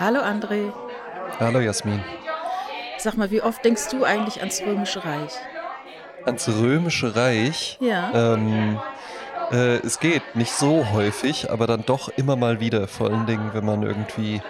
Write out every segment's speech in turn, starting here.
Hallo André. Hallo Jasmin. Sag mal, wie oft denkst du eigentlich ans Römische Reich? Ans Römische Reich? Ja. Ähm, äh, es geht nicht so häufig, aber dann doch immer mal wieder. Vor allen Dingen, wenn man irgendwie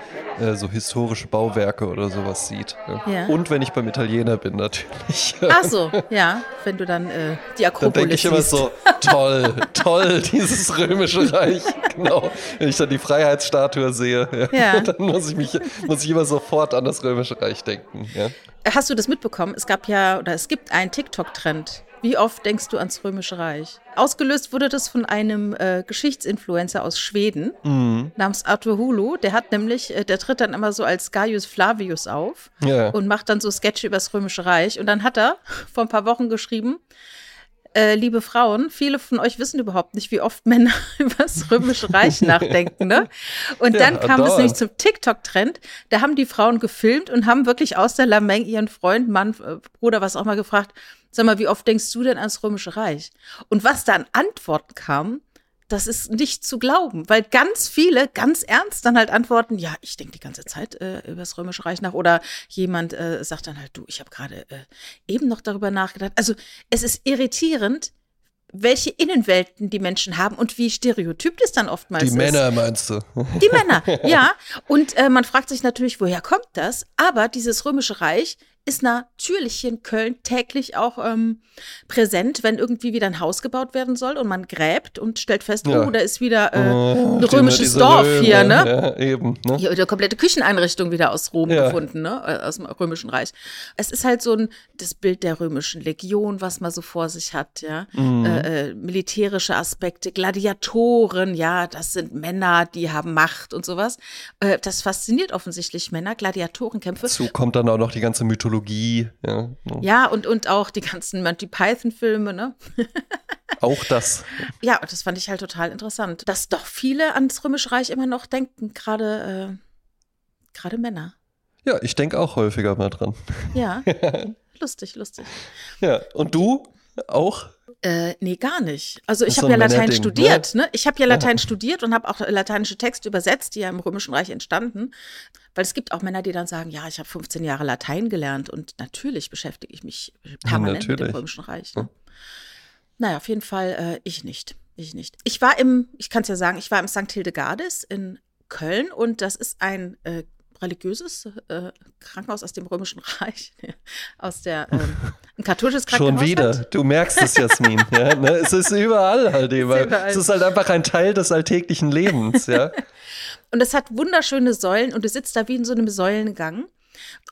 äh, so historische Bauwerke oder sowas sieht. Ja. Und wenn ich beim Italiener bin, natürlich. Ach so, ja, wenn du dann äh, die Dann Akropolis denke ich immer so, toll, toll, dieses römische Reich. Genau. Wenn ich dann die Freiheitsstatue sehe, Ja. dann muss ich mich, muss ich immer sofort an das römische Reich denken. Ja. Hast du das mitbekommen? Es gab ja, oder es gibt einen TikTok-Trend. Wie oft denkst du ans Römische Reich? Ausgelöst wurde das von einem äh, Geschichtsinfluencer aus Schweden Mhm. namens Arthur Hulu. Der hat nämlich, äh, der tritt dann immer so als Gaius Flavius auf Ja. und macht dann so Sketche über das Römische Reich. Und dann hat er vor ein paar Wochen geschrieben, äh, liebe Frauen, viele von euch wissen überhaupt nicht, wie oft Männer über das Römische Reich nachdenken. Ne? Und Ja, dann kam dauernd. nämlich zum TikTok-Trend. Da haben die Frauen gefilmt und haben wirklich aus der Lameng ihren Freund, Mann, äh, Bruder, was auch mal gefragt, sag mal, wie oft denkst du denn ans Römische Reich? Und was da an Antworten kam, das ist nicht zu glauben, weil ganz viele ganz ernst dann halt antworten, ja, ich denke die ganze Zeit äh, über das Römische Reich nach oder jemand äh, sagt dann halt, du, ich habe gerade äh, eben noch darüber nachgedacht. Also es ist irritierend, welche Innenwelten die Menschen haben und wie stereotyp das dann oftmals Die ist. Männer meinst du? Die Männer, ja. Und äh, man fragt sich natürlich, woher kommt das? Aber dieses Römische Reich ist natürlich hier in Köln täglich auch ähm, präsent, wenn irgendwie wieder ein Haus gebaut werden soll und man gräbt und stellt fest, Ja. oh, da ist wieder äh, Oh, ein die- römisches Dorf Römer, hier, ne? Ja, eben. Ne? Hier, eine komplette Kücheneinrichtung wieder aus Rom Ja. gefunden, ne? äh, Aus dem Römischen Reich. Es ist halt so ein das Bild der römischen Legion, was man so vor sich hat, ja. Mhm. Äh, äh, militärische Aspekte, Gladiatoren, ja, das sind Männer, die haben Macht und sowas. Äh, das fasziniert offensichtlich Männer, Gladiatorenkämpfe. Dazu kommt dann auch noch die ganze Mythologie. Ja. Ja, und, und auch die ganzen Monty Python-Filme, ne? Auch das. Ja, das fand ich halt total interessant, dass doch viele ans Römische Reich immer noch denken, gerade äh, gerade Männer. Ja, ich denke auch häufiger mal dran. Ja, lustig, lustig. Ja, und du auch? Äh, nee, gar nicht. Also ich habe ja ein Latein Männerding, studiert, ne? Ich habe ja Latein studiert und habe auch lateinische Texte übersetzt, die ja im Römischen Reich entstanden. Weil es gibt auch Männer, die dann sagen, ja, ich habe 15 Jahre Latein gelernt und natürlich beschäftige ich mich permanent mit dem. Römischen Reich. Ne? Naja, auf jeden Fall äh, ich nicht. Ich nicht. Ich war im, ich kann es ja sagen, ich war im St. Hildegardis in Köln und das ist ein äh, religiöses äh, Krankenhaus aus dem Römischen Reich, aus der ähm, ein katholisches Krankenhaus. Schon wieder. halt. Du merkst es, Jasmin. ja, ne? Es ist überall halt eben. überall. Es ist halt einfach ein Teil des alltäglichen Lebens. Ja? Und es hat wunderschöne Säulen und du sitzt da wie in so einem Säulengang.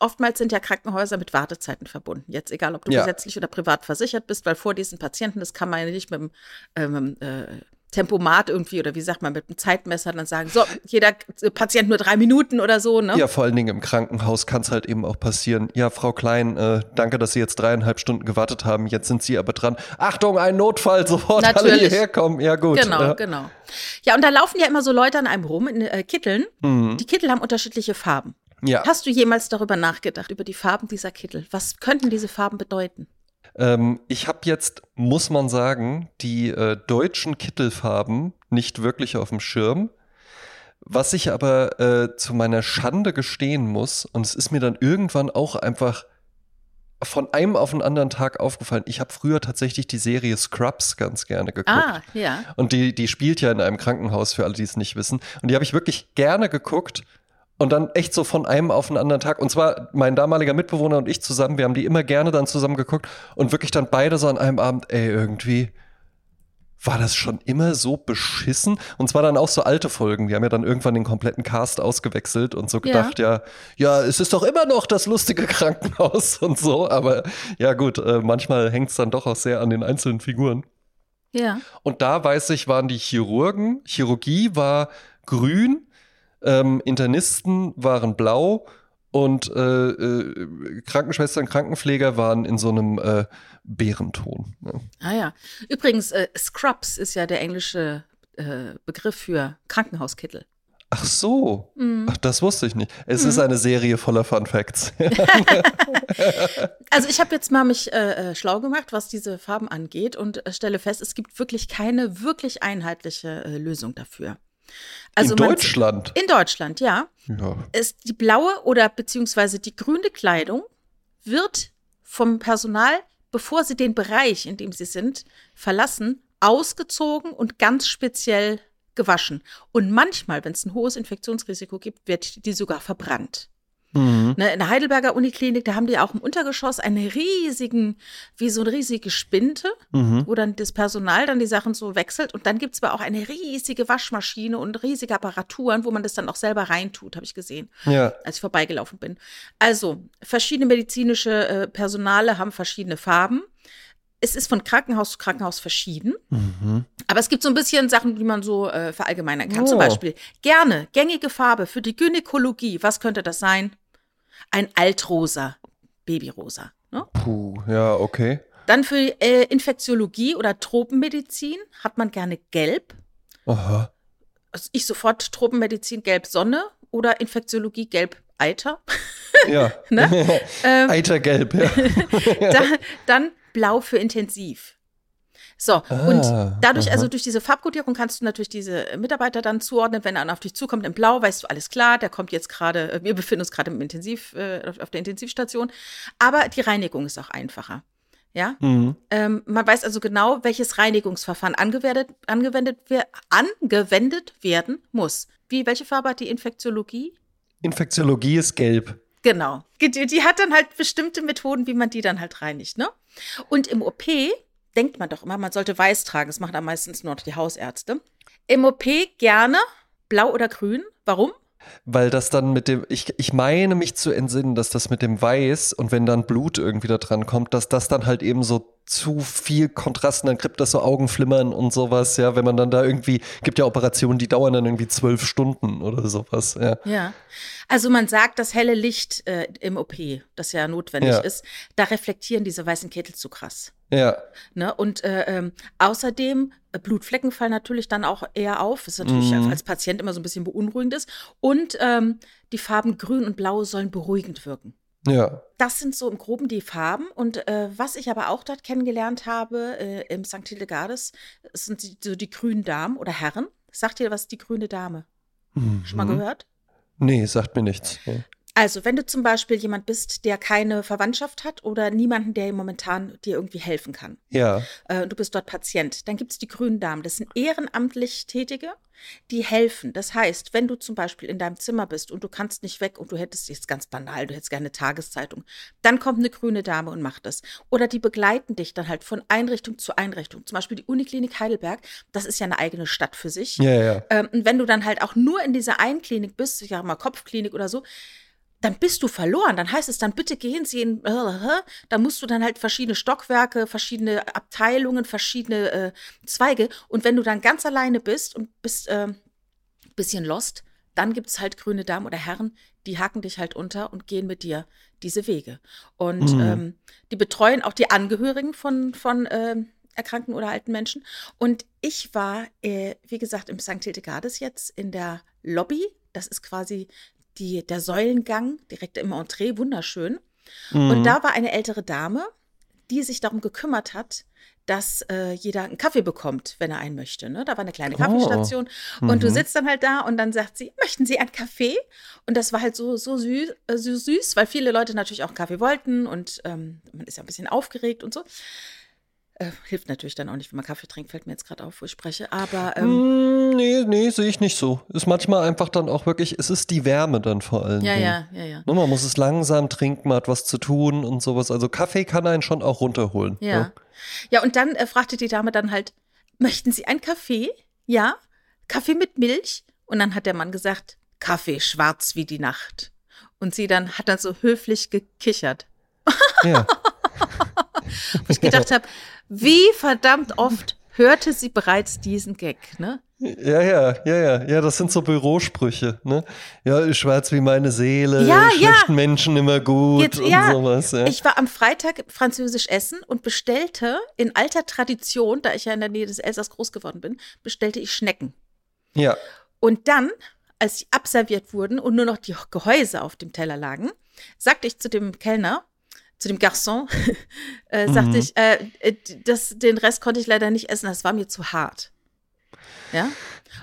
Oftmals sind ja Krankenhäuser mit Wartezeiten verbunden. Jetzt egal, ob du Ja. gesetzlich oder privat versichert bist, weil vor diesen Patienten, das kann man ja nicht mit dem ähm, äh, Tempomat irgendwie oder wie sagt man, mit dem Zeitmesser dann sagen, so, jeder Patient nur drei Minuten oder so, ne? ja, vor allen Dingen im Krankenhaus kann es halt eben auch passieren. Ja, Frau Klein, äh, danke, dass Sie jetzt dreieinhalb Stunden gewartet haben. Jetzt sind Sie aber dran. Achtung, ein Notfall, sofort alle Natürlich. hierher kommen. Ja, gut. Genau, ja. genau. Ja, und da laufen ja immer so Leute an einem rum in äh, Kitteln. Mhm. Die Kittel haben unterschiedliche Farben. ja. Hast du jemals darüber nachgedacht, über die Farben dieser Kittel? Was könnten diese Farben bedeuten? Ähm, ich habe jetzt, muss man sagen, die äh, deutschen Kittelfarben nicht wirklich auf dem Schirm. Was ich aber äh, zu meiner Schande gestehen muss, und es ist mir dann irgendwann auch einfach von einem auf den anderen Tag aufgefallen. Ich habe früher tatsächlich die Serie Scrubs ganz gerne geguckt. Ah, ja. Und die, die spielt ja in einem Krankenhaus, für alle, die es nicht wissen. Und die habe ich wirklich gerne geguckt. Und dann echt so von einem auf den anderen Tag. Und zwar mein damaliger Mitbewohner und ich zusammen, wir haben die immer gerne dann zusammen geguckt. Und wirklich dann beide so an einem Abend, ey, irgendwie war das schon immer so beschissen. Und zwar dann auch so alte Folgen. Die haben ja dann irgendwann den kompletten Cast ausgewechselt und so Ja. gedacht, ja, ja, es ist doch immer noch das lustige Krankenhaus und so. Aber ja, gut, äh, manchmal hängt es dann doch auch sehr an den einzelnen Figuren. Ja. Und da weiß ich, waren die Chirurgen. Chirurgie war grün, ähm, Internisten waren blau und äh, äh, Krankenschwestern, Krankenpfleger waren in so einem äh, Bärenton. Ja. Ah ja. Übrigens, äh, Scrubs ist ja der englische äh, Begriff für Krankenhauskittel. Ach so, Ach, das wusste ich nicht. Es ist eine Serie voller Fun Facts. Also ich habe jetzt mal mich äh, äh, schlau gemacht, was diese Farben angeht und stelle fest, es gibt wirklich keine wirklich einheitliche äh, Lösung dafür. Also in Deutschland. In Deutschland, ja. Ja. ist die blaue oder beziehungsweise die grüne Kleidung wird vom Personal, bevor sie den Bereich, in dem sie sind, verlassen, ausgezogen und ganz speziell gewaschen. Und manchmal, wenn es ein hohes Infektionsrisiko gibt, wird die sogar verbrannt. Mhm. Ne, in der Heidelberger Uniklinik, da haben die auch im Untergeschoss einen riesigen, wie so eine riesige Spinte, Mhm. wo dann das Personal dann die Sachen so wechselt. Und dann gibt es aber auch eine riesige Waschmaschine und riesige Apparaturen, wo man das dann auch selber reintut, habe ich gesehen Ja. als ich vorbeigelaufen bin. Also, verschiedene medizinische äh, Personale haben verschiedene Farben. Es ist von Krankenhaus zu Krankenhaus verschieden. Mhm. Aber es gibt so ein bisschen Sachen, die man so äh, verallgemeinern kann. Zum Oh. Beispiel gerne, gängige Farbe für die Gynäkologie. Was könnte das sein? Ein Altrosa, Babyrosa. Ne? Puh, ja, okay. Dann für äh, Infektiologie oder Tropenmedizin hat man gerne gelb. Aha. Also ich sofort Tropenmedizin gelb Sonne oder Infektiologie gelb Eiter. Ja. Ne? Ähm, Eitergelb, ja. dann, dann blau für intensiv. So, und Ah, dadurch, aha. also durch diese Farbkodierung kannst du natürlich diese Mitarbeiter dann zuordnen. Wenn einer auf dich zukommt in Blau, weißt du, alles klar, der kommt jetzt gerade, äh, wir befinden uns gerade im Intensiv, äh, auf der Intensivstation. Aber die Reinigung ist auch einfacher. Ja, Mhm. ähm, man weiß also genau, welches Reinigungsverfahren angewendet, angewendet, wer- angewendet werden muss. Wie, welche Farbe hat die Infektiologie? Infektiologie ist gelb. Genau. Die, die hat dann halt bestimmte Methoden, wie man die dann halt reinigt, ne? Und im OP denkt man doch immer, man sollte weiß tragen. Das machen am meistens nur noch die Hausärzte. Im OP gerne blau oder grün. Warum? Weil das dann mit dem, ich, ich meine mich zu entsinnen, dass das mit dem Weiß und wenn dann Blut irgendwie da dran kommt, dass das dann halt eben so zu viel Kontrast und dann kriegt das so Augenflimmern und sowas, ja, wenn man dann da irgendwie, gibt ja Operationen, die dauern dann irgendwie zwölf Stunden oder sowas, ja. Ja. Also man sagt, das helle Licht äh, im OP, das ja notwendig Ja. ist, da reflektieren diese weißen Kittel zu krass. Ja, Ne? Und äh, ähm, außerdem, äh, Blutflecken fallen natürlich dann auch eher auf. Ist natürlich Mhm. als Patient immer so ein bisschen beunruhigend ist. Und ähm, die Farben Grün und Blau sollen beruhigend wirken. ja. Das sind so im Groben die Farben. Und äh, was ich aber auch dort kennengelernt habe, äh, im St. Hildegardes, sind die, so die grünen Damen oder Herren. Sagt ihr was, die grüne Dame? Schon mal Mhm. gehört? Nee, sagt mir nichts. Ja. Also, wenn du zum Beispiel jemand bist, der keine Verwandtschaft hat oder niemanden, der momentan dir irgendwie helfen kann, Ja, äh, du bist dort Patient, dann gibt es die grünen Damen. Das sind ehrenamtlich Tätige, die helfen. Das heißt, wenn du zum Beispiel in deinem Zimmer bist und du kannst nicht weg und du hättest jetzt ganz banal, du hättest gerne eine Tageszeitung, dann kommt eine grüne Dame und macht das. Oder die begleiten dich dann halt von Einrichtung zu Einrichtung. Zum Beispiel die Uniklinik Heidelberg, das ist ja eine eigene Stadt für sich. ja, ja. Ähm, und wenn du dann halt auch nur in dieser einen Klinik bist, ich sag mal Kopfklinik oder so, dann bist du verloren. Dann heißt es dann, bitte gehen Sie in, da musst du dann halt verschiedene Stockwerke, verschiedene Abteilungen, verschiedene äh, Zweige. Und wenn du dann ganz alleine bist und bist äh, bisschen lost, dann gibt es halt grüne Damen oder Herren, die hacken dich halt unter und gehen mit dir diese Wege. Und Mhm. ähm, die betreuen auch die Angehörigen von, von ähm, erkrankten oder alten Menschen. Und ich war, äh, wie gesagt, im St. Hildegardes jetzt in der Lobby. Das ist quasi die, der Säulengang, direkt im Entree, wunderschön. Und Mhm. da war eine ältere Dame, die sich darum gekümmert hat, dass äh, jeder einen Kaffee bekommt, wenn er einen möchte. Ne? Da war eine kleine Oh. Kaffeestation. Und du Mhm. sitzt dann halt da und dann sagt sie, möchten Sie einen Kaffee? Und das war halt so, so, süß, äh, so süß, weil viele Leute natürlich auch einen Kaffee wollten und ähm, man ist ja ein bisschen aufgeregt und so. Äh, hilft natürlich dann auch nicht, wenn man Kaffee trinkt, fällt mir jetzt gerade auf, wo ich spreche. Aber ähm, Mm, nee, nee, sehe ich nicht so. Ist manchmal einfach dann auch wirklich, es ist die Wärme dann vor allem. ja, ja, ja, ja. Ne, man muss es langsam trinken, man hat was zu tun und sowas. Also Kaffee kann einen schon auch runterholen. Ja. ne? Ja, und dann äh, fragte die Dame dann halt, möchten Sie einen Kaffee? Ja. Kaffee mit Milch? Und dann hat der Mann gesagt, Kaffee schwarz wie die Nacht. Und sie dann hat dann so höflich gekichert. Ja. Wo ich gedacht habe, wie verdammt oft hörte sie bereits diesen Gag, ne? ja, ja, ja, ja, ja, das sind so Bürosprüche, ne? Ja, schwarz wie meine Seele, Ja, ja. schlechten Menschen immer gut Jetzt- und ja, sowas. Ja. Ich war am Freitag französisch essen und bestellte in alter Tradition, da ich ja in der Nähe des Elsass groß geworden bin, bestellte ich Schnecken. ja. Und dann, als sie abserviert wurden und nur noch die Gehäuse auf dem Teller lagen, sagte ich zu dem Kellner, zu dem Garçon, äh, sagte Mhm. ich, äh, äh, das, den Rest konnte ich leider nicht essen, das war mir zu hart. Ja.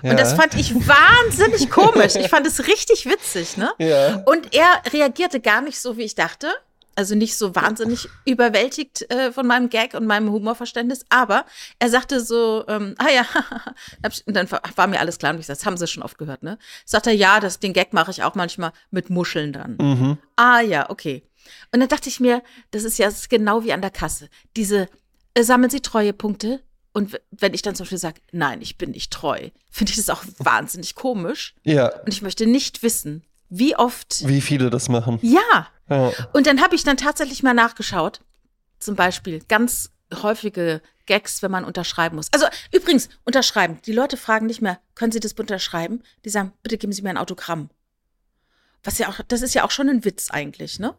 Und ja. das fand ich wahnsinnig komisch. Ich fand es richtig witzig, ne? Ja. Und er reagierte gar nicht so, wie ich dachte. Also nicht so wahnsinnig überwältigt äh, von meinem Gag und meinem Humorverständnis, aber er sagte so, ähm, ah ja, und dann war mir alles klar und ich sagte, das haben sie schon oft gehört, ne? Sagt er, ja, das, den Gag mache ich auch manchmal mit Muscheln dann. Mhm. Ah ja, okay. Und dann dachte ich mir, das ist ja das ist genau wie an der Kasse. Diese, äh, sammeln Sie Treuepunkte? Und wenn ich dann zum Beispiel sage, nein, ich bin nicht treu, finde ich das auch wahnsinnig komisch. Ja. Und ich möchte nicht wissen, wie oft. Wie viele das machen. Ja. Ja. Und dann habe ich dann tatsächlich mal nachgeschaut. Zum Beispiel ganz häufige Gags, wenn man unterschreiben muss. Also übrigens, unterschreiben. Die Leute fragen nicht mehr, können Sie das unterschreiben? Die sagen, bitte geben Sie mir ein Autogramm. Was ja auch, das ist ja auch schon ein Witz eigentlich, ne?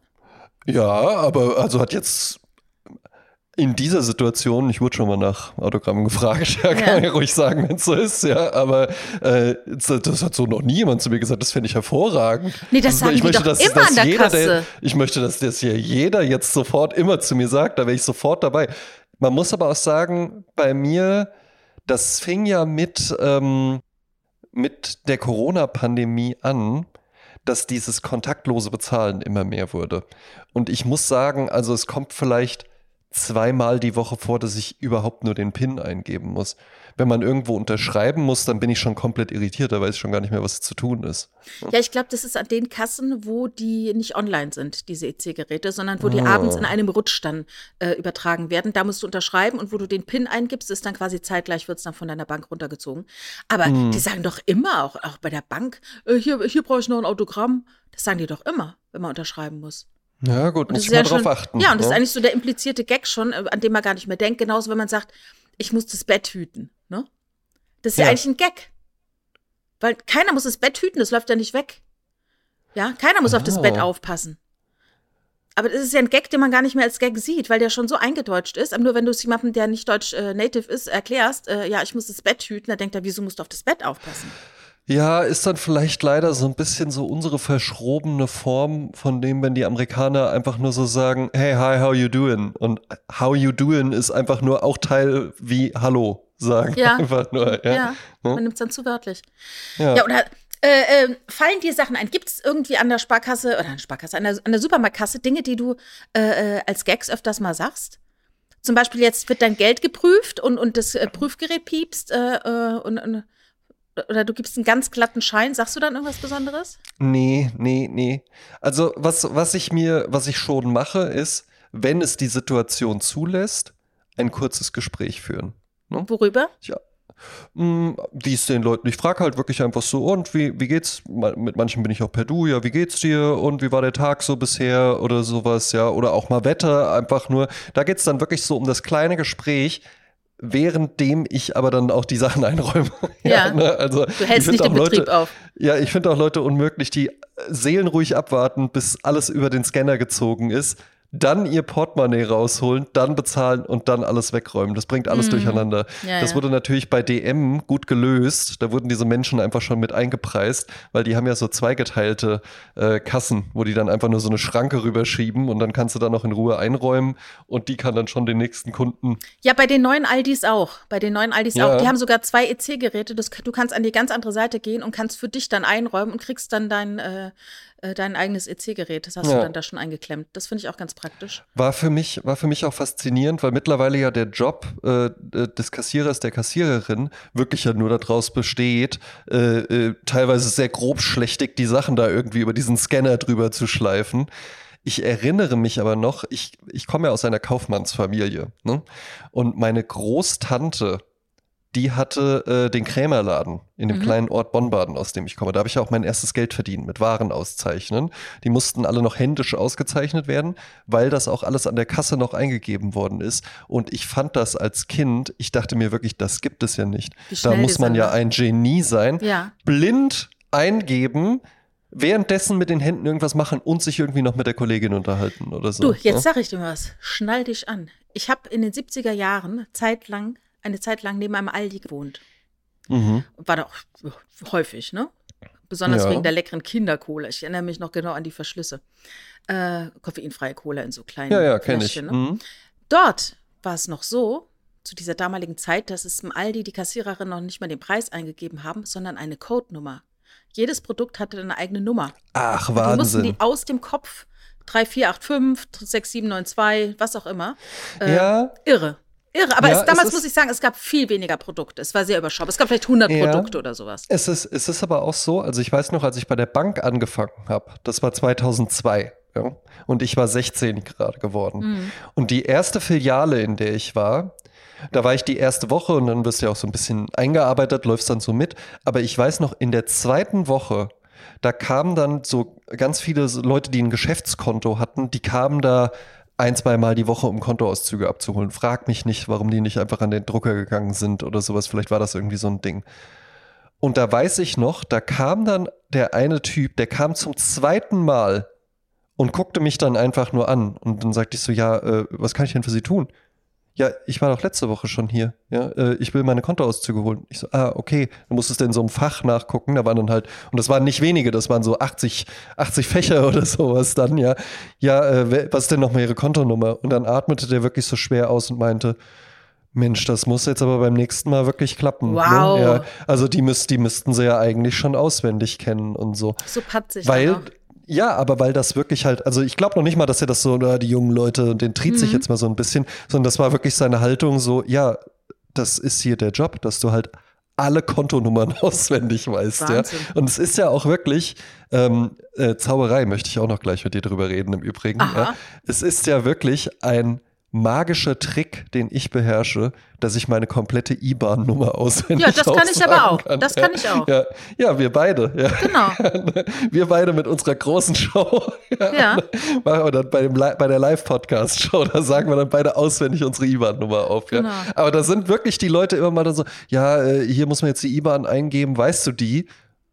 Ja, aber also hat jetzt in dieser Situation, ich wurde schon mal nach Autogrammen gefragt, ja, kann ja. ich ruhig sagen, wenn es so ist, ja, aber äh, das hat so noch nie jemand zu mir gesagt, das fände ich hervorragend. Nee, das sagen ich möchte, doch dass, immer dass an der jeder, Kasse. Der, ich möchte, dass das hier jeder jetzt sofort immer zu mir sagt, da wäre ich sofort dabei. Man muss aber auch sagen, bei mir, das fing ja mit, ähm, mit der Corona-Pandemie an, dass dieses kontaktlose Bezahlen immer mehr wurde. Und ich muss sagen, also es kommt vielleicht zweimal die Woche vor, dass ich überhaupt nur den PIN eingeben muss. Wenn man irgendwo unterschreiben muss, dann bin ich schon komplett irritiert, da weiß ich schon gar nicht mehr, was zu tun ist. Ja, ich glaube, das ist an den Kassen, wo die nicht online sind, diese EC-Geräte, sondern wo die oh. abends in einem Rutsch dann äh, übertragen werden. Da musst du unterschreiben und wo du den PIN eingibst, ist dann quasi zeitgleich, wird es dann von deiner Bank runtergezogen. Aber hm. die sagen doch immer, auch, auch bei der Bank, äh, hier, hier brauche ich noch ein Autogramm. Das sagen die doch immer, wenn man unterschreiben muss. Ja, gut, muss ich mal ja drauf schon, achten. Ja, und das ist ne? eigentlich so der implizierte Gag schon, äh, an dem man gar nicht mehr denkt. Genauso, wenn man sagt, ich muss das Bett hüten. Ne? Das ist ja. ja eigentlich ein Gag. Weil keiner muss das Bett hüten, das läuft ja nicht weg. Ja, keiner muss oh. auf das Bett aufpassen. Aber das ist ja ein Gag, den man gar nicht mehr als Gag sieht, weil der schon so eingedeutscht ist. Aber nur wenn du es jemandem, der nicht deutsch äh, native ist, erklärst, äh, ja, ich muss das Bett hüten, dann denkt er, wieso musst du auf das Bett aufpassen? Ja, ist dann vielleicht leider so ein bisschen so unsere verschrobene Form von dem, wenn die Amerikaner einfach nur so sagen, hey, hi, how you doing? Und how you doing ist einfach nur auch Teil wie Hallo sagen. Ja. Einfach nur, ja. ja. Man nimmt es dann zu wörtlich. Ja, ja oder äh, äh, fallen dir Sachen ein? Gibt es irgendwie an der Sparkasse oder an der Sparkasse, an der, an der Supermarktkasse Dinge, die du äh, äh, als Gags öfters mal sagst? Zum Beispiel jetzt wird dein Geld geprüft und, und das äh, Prüfgerät piepst äh, und, und oder du gibst einen ganz glatten Schein, sagst du dann irgendwas Besonderes? Nee, nee, nee. Also was, was ich mir, was ich schon mache, ist, wenn es die Situation zulässt, ein kurzes Gespräch führen. Ne? Worüber? Ja. Hm, wie es den Leuten, ich frage halt wirklich einfach so, und wie, wie geht's? Mit manchen bin ich auch per Du, ja, wie geht's dir? Und wie war der Tag so bisher? Oder sowas, ja. Oder auch mal Wetter, einfach nur. Da geht's dann wirklich so um das kleine Gespräch, währenddem ich aber dann auch die Sachen einräume. ja, ja ne? also du hältst nicht den Leute, Betrieb auf. Ja, ich finde auch Leute unmöglich, die seelenruhig abwarten, bis alles über den Scanner gezogen ist dann ihr Portemonnaie rausholen, dann bezahlen und dann alles wegräumen. Das bringt alles mm. durcheinander. Ja, das ja. wurde natürlich bei DM gut gelöst. Da wurden diese Menschen einfach schon mit eingepreist, weil die haben ja so zweigeteilte äh, Kassen, wo die dann einfach nur so eine Schranke rüberschieben und dann kannst du da noch in Ruhe einräumen und die kann dann schon den nächsten Kunden. Ja, bei den neuen Aldis auch. Bei den neuen Aldis ja. auch. Die haben sogar zwei EC-Geräte. Du kannst an die ganz andere Seite gehen und kannst für dich dann einräumen und kriegst dann dein äh, dein eigenes EC-Gerät. Das hast ja. du dann da schon eingeklemmt. Das finde ich auch ganz praktisch. War für mich, war für mich auch faszinierend, weil mittlerweile ja der Job äh, des Kassierers, der Kassiererin wirklich ja nur daraus besteht, äh, äh, teilweise sehr grobschlächtig die Sachen da irgendwie über diesen Scanner drüber zu schleifen. Ich erinnere mich aber noch, ich, ich komme ja aus einer Kaufmannsfamilie. Ne? Und meine Großtante, die hatte äh, den Krämerladen in dem mhm. kleinen Ort Bonnbaden, aus dem ich komme. Da habe ich auch mein erstes Geld verdient mit Waren auszeichnen. Die mussten alle noch händisch ausgezeichnet werden, weil das auch alles an der Kasse noch eingegeben worden ist. Und ich fand das als Kind, ich dachte mir wirklich, das gibt es ja nicht. Da muss man ja ein Genie sein. Ja. Blind eingeben, währenddessen mit den Händen irgendwas machen und sich irgendwie noch mit der Kollegin unterhalten oder so. Du, jetzt ja? sag ich dir was. Schnall dich an. Ich habe in den 70er Jahren zeitlang eine Zeit lang neben einem Aldi gewohnt. Mhm. War da auch häufig, ne? Besonders ja. wegen der leckeren Kindercola. Ich erinnere mich noch genau an die Verschlüsse. Äh, koffeinfreie Cola in so kleinen Ja, ja, kenne ich. Ne? Mhm. Dort war es noch so, zu dieser damaligen Zeit, dass es im Aldi die Kassiererin noch nicht mal den Preis eingegeben haben, sondern eine Codenummer. Jedes Produkt hatte eine eigene Nummer. Ach, Die mussten die Wahnsinn. aus dem Kopf 3485, 6792, was auch immer. Äh, Ja, Irre. Irre. Aber Ja, es, damals es muss ich sagen, es gab viel weniger Produkte. Es war sehr überschaubar. Es gab vielleicht 100 Ja. Produkte oder sowas. Es ist, es ist aber auch so, also ich weiß noch, als ich bei der Bank angefangen habe, das war 2002, ja, und ich war 16 gerade geworden. Mhm. Und die erste Filiale, in der ich war, da war ich die erste Woche und dann wirst du ja auch so ein bisschen eingearbeitet, läufst dann so mit. Aber ich weiß noch, in der zweiten Woche, da kamen dann so ganz viele Leute, die ein Geschäftskonto hatten, die kamen da ein, zwei Mal die Woche, um Kontoauszüge abzuholen. Frag mich nicht, warum die nicht einfach an den Drucker gegangen sind oder sowas. Vielleicht war das irgendwie so ein Ding. Und da weiß ich noch, da kam dann der eine Typ, der kam zum zweiten Mal und guckte mich dann einfach nur an. Und dann sagte ich so, ja, äh, was kann ich denn für Sie tun? Ja, ich war doch letzte Woche schon hier. Ja, äh, ich will meine Kontoauszüge holen. Ich so, ah, okay. Dann musstest du in so einem Fach nachgucken. Da waren dann halt, und das waren nicht wenige, das waren so 80, 80 Fächer oder sowas dann, ja. Ja, äh, was ist denn nochmal Ihre Kontonummer? Und dann atmete der wirklich so schwer aus und meinte, Mensch, das muss jetzt aber beim nächsten Mal wirklich klappen. Wow. Ne? Ja, also die, müsst, die müssten sie ja eigentlich schon auswendig kennen und so. So patzig. Weil, auch. Ja, aber weil das wirklich halt, also ich glaube noch nicht mal, dass er das so, na, die jungen Leute, den triet Mhm. sich jetzt mal so ein bisschen, sondern das war wirklich seine Haltung so, ja, das ist hier der Job, dass du halt alle Kontonummern auswendig weißt, ja. Und es ist ja auch wirklich, ähm, äh, Zauberei möchte ich auch noch gleich mit dir drüber reden im Übrigen. Ja. Es ist ja wirklich ein magischer Trick, den ich beherrsche, dass ich meine komplette IBAN-Nummer auswendig Ja, das kann ich aber auch. Das kann ich auch. Ja, ja wir beide. Ja. Genau. Wir beide mit unserer großen Show. Ja. Machen wir dann bei, dem, bei der Live-Podcast-Show, da sagen wir dann beide auswendig unsere IBAN-Nummer auf. Ja. Genau. Aber da sind wirklich die Leute immer mal dann so, ja, äh, hier muss man jetzt die IBAN eingeben, weißt du die?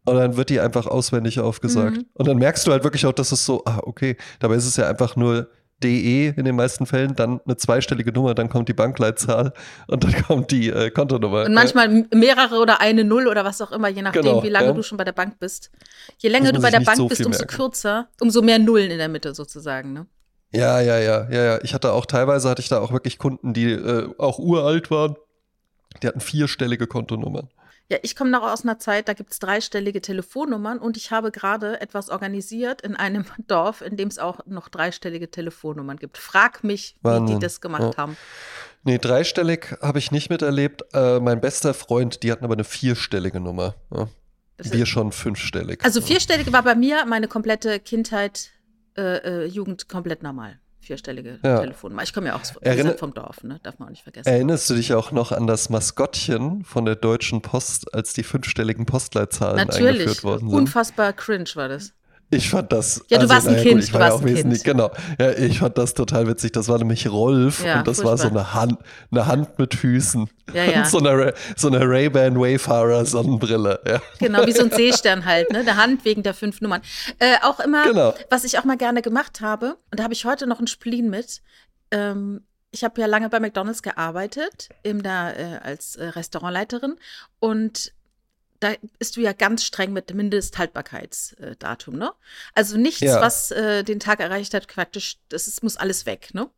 Und dann wird die einfach auswendig aufgesagt. Mhm. Und dann merkst du halt wirklich auch, dass es so, ah, okay, dabei ist es ja einfach nur DE in den meisten Fällen, dann eine zweistellige Nummer, dann kommt die Bankleitzahl und dann kommt die äh, Kontonummer. Und manchmal mehrere oder eine Null oder was auch immer, je nachdem, Genau, wie lange ja. du schon bei der Bank bist. Je länger du bei der Bank so bist, umso merken. kürzer, umso mehr Nullen in der Mitte sozusagen. Ne? Ja, ja, ja, ja, ja. Ich hatte auch teilweise hatte ich da auch wirklich Kunden, die äh, auch uralt waren. Die hatten vierstellige Kontonummern. Ja, ich komme noch aus einer Zeit, da gibt es dreistellige Telefonnummern und ich habe gerade etwas organisiert in einem Dorf, in dem es auch noch dreistellige Telefonnummern gibt. Frag mich, wie Wahnsinn. die das gemacht Ja. haben. Nee, dreistellig habe ich nicht miterlebt. Äh, mein bester Freund, die hatten aber eine vierstellige Nummer. Ja. Wir schon fünfstellig. Also vierstellige war bei mir meine komplette Kindheit, äh, äh, Jugend komplett normal. Vierstellige Ja. Telefonnummer. Ich komme ja auch Erinner- vom Dorf, ne? Darf man auch nicht vergessen. Erinnerst du dich auch noch an das Maskottchen von der Deutschen Post, als die fünfstelligen Postleitzahlen Natürlich. eingeführt worden sind? Unfassbar cringe war das. Ich fand das. also, Ja, du warst ein naja, Kind, ich du war ja auch ein Kind. wesentlich- Genau. Ja, ich fand das total witzig. Das war nämlich Rolf Ja, und das war so furchtbar. eine Hand, eine Hand mit Füßen. Ja, ja. Und so eine, so eine Ray-Ban Wayfarer Sonnenbrille. Ja. Genau, wie so ein Seestern halt, ne? Der Hand wegen der fünf Nummern. Äh, auch immer, Genau. was ich auch mal gerne gemacht habe, und da habe ich heute noch einen Spleen mit. Ähm, ich habe ja lange bei McDonalds gearbeitet, eben da äh, als äh, Restaurantleiterin. Und da bist du ja ganz streng mit Mindesthaltbarkeitsdatum, ne? Also nichts, Ja. was äh, den Tag erreicht hat, praktisch, das ist, muss alles weg, ne?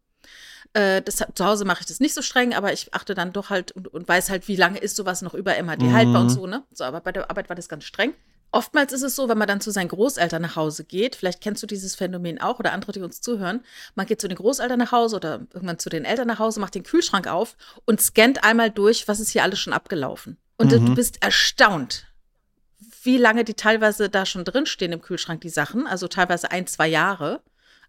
Äh, das, zu Hause mache ich das nicht so streng, aber ich achte dann doch halt und, und weiß halt, wie lange ist sowas noch über MHD Mhm. haltbar und so, ne? So, aber bei der Arbeit war das ganz streng. Oftmals ist es so, wenn man dann zu seinen Großeltern nach Hause geht, vielleicht kennst du dieses Phänomen auch oder andere, die uns zuhören, man geht zu den Großeltern nach Hause oder irgendwann zu den Eltern nach Hause, macht den Kühlschrank auf und scannt einmal durch, was ist hier alles schon abgelaufen. Und du- du Mhm. bist erstaunt, wie lange die teilweise da schon drinstehen im Kühlschrank, die Sachen, also teilweise ein, zwei Jahre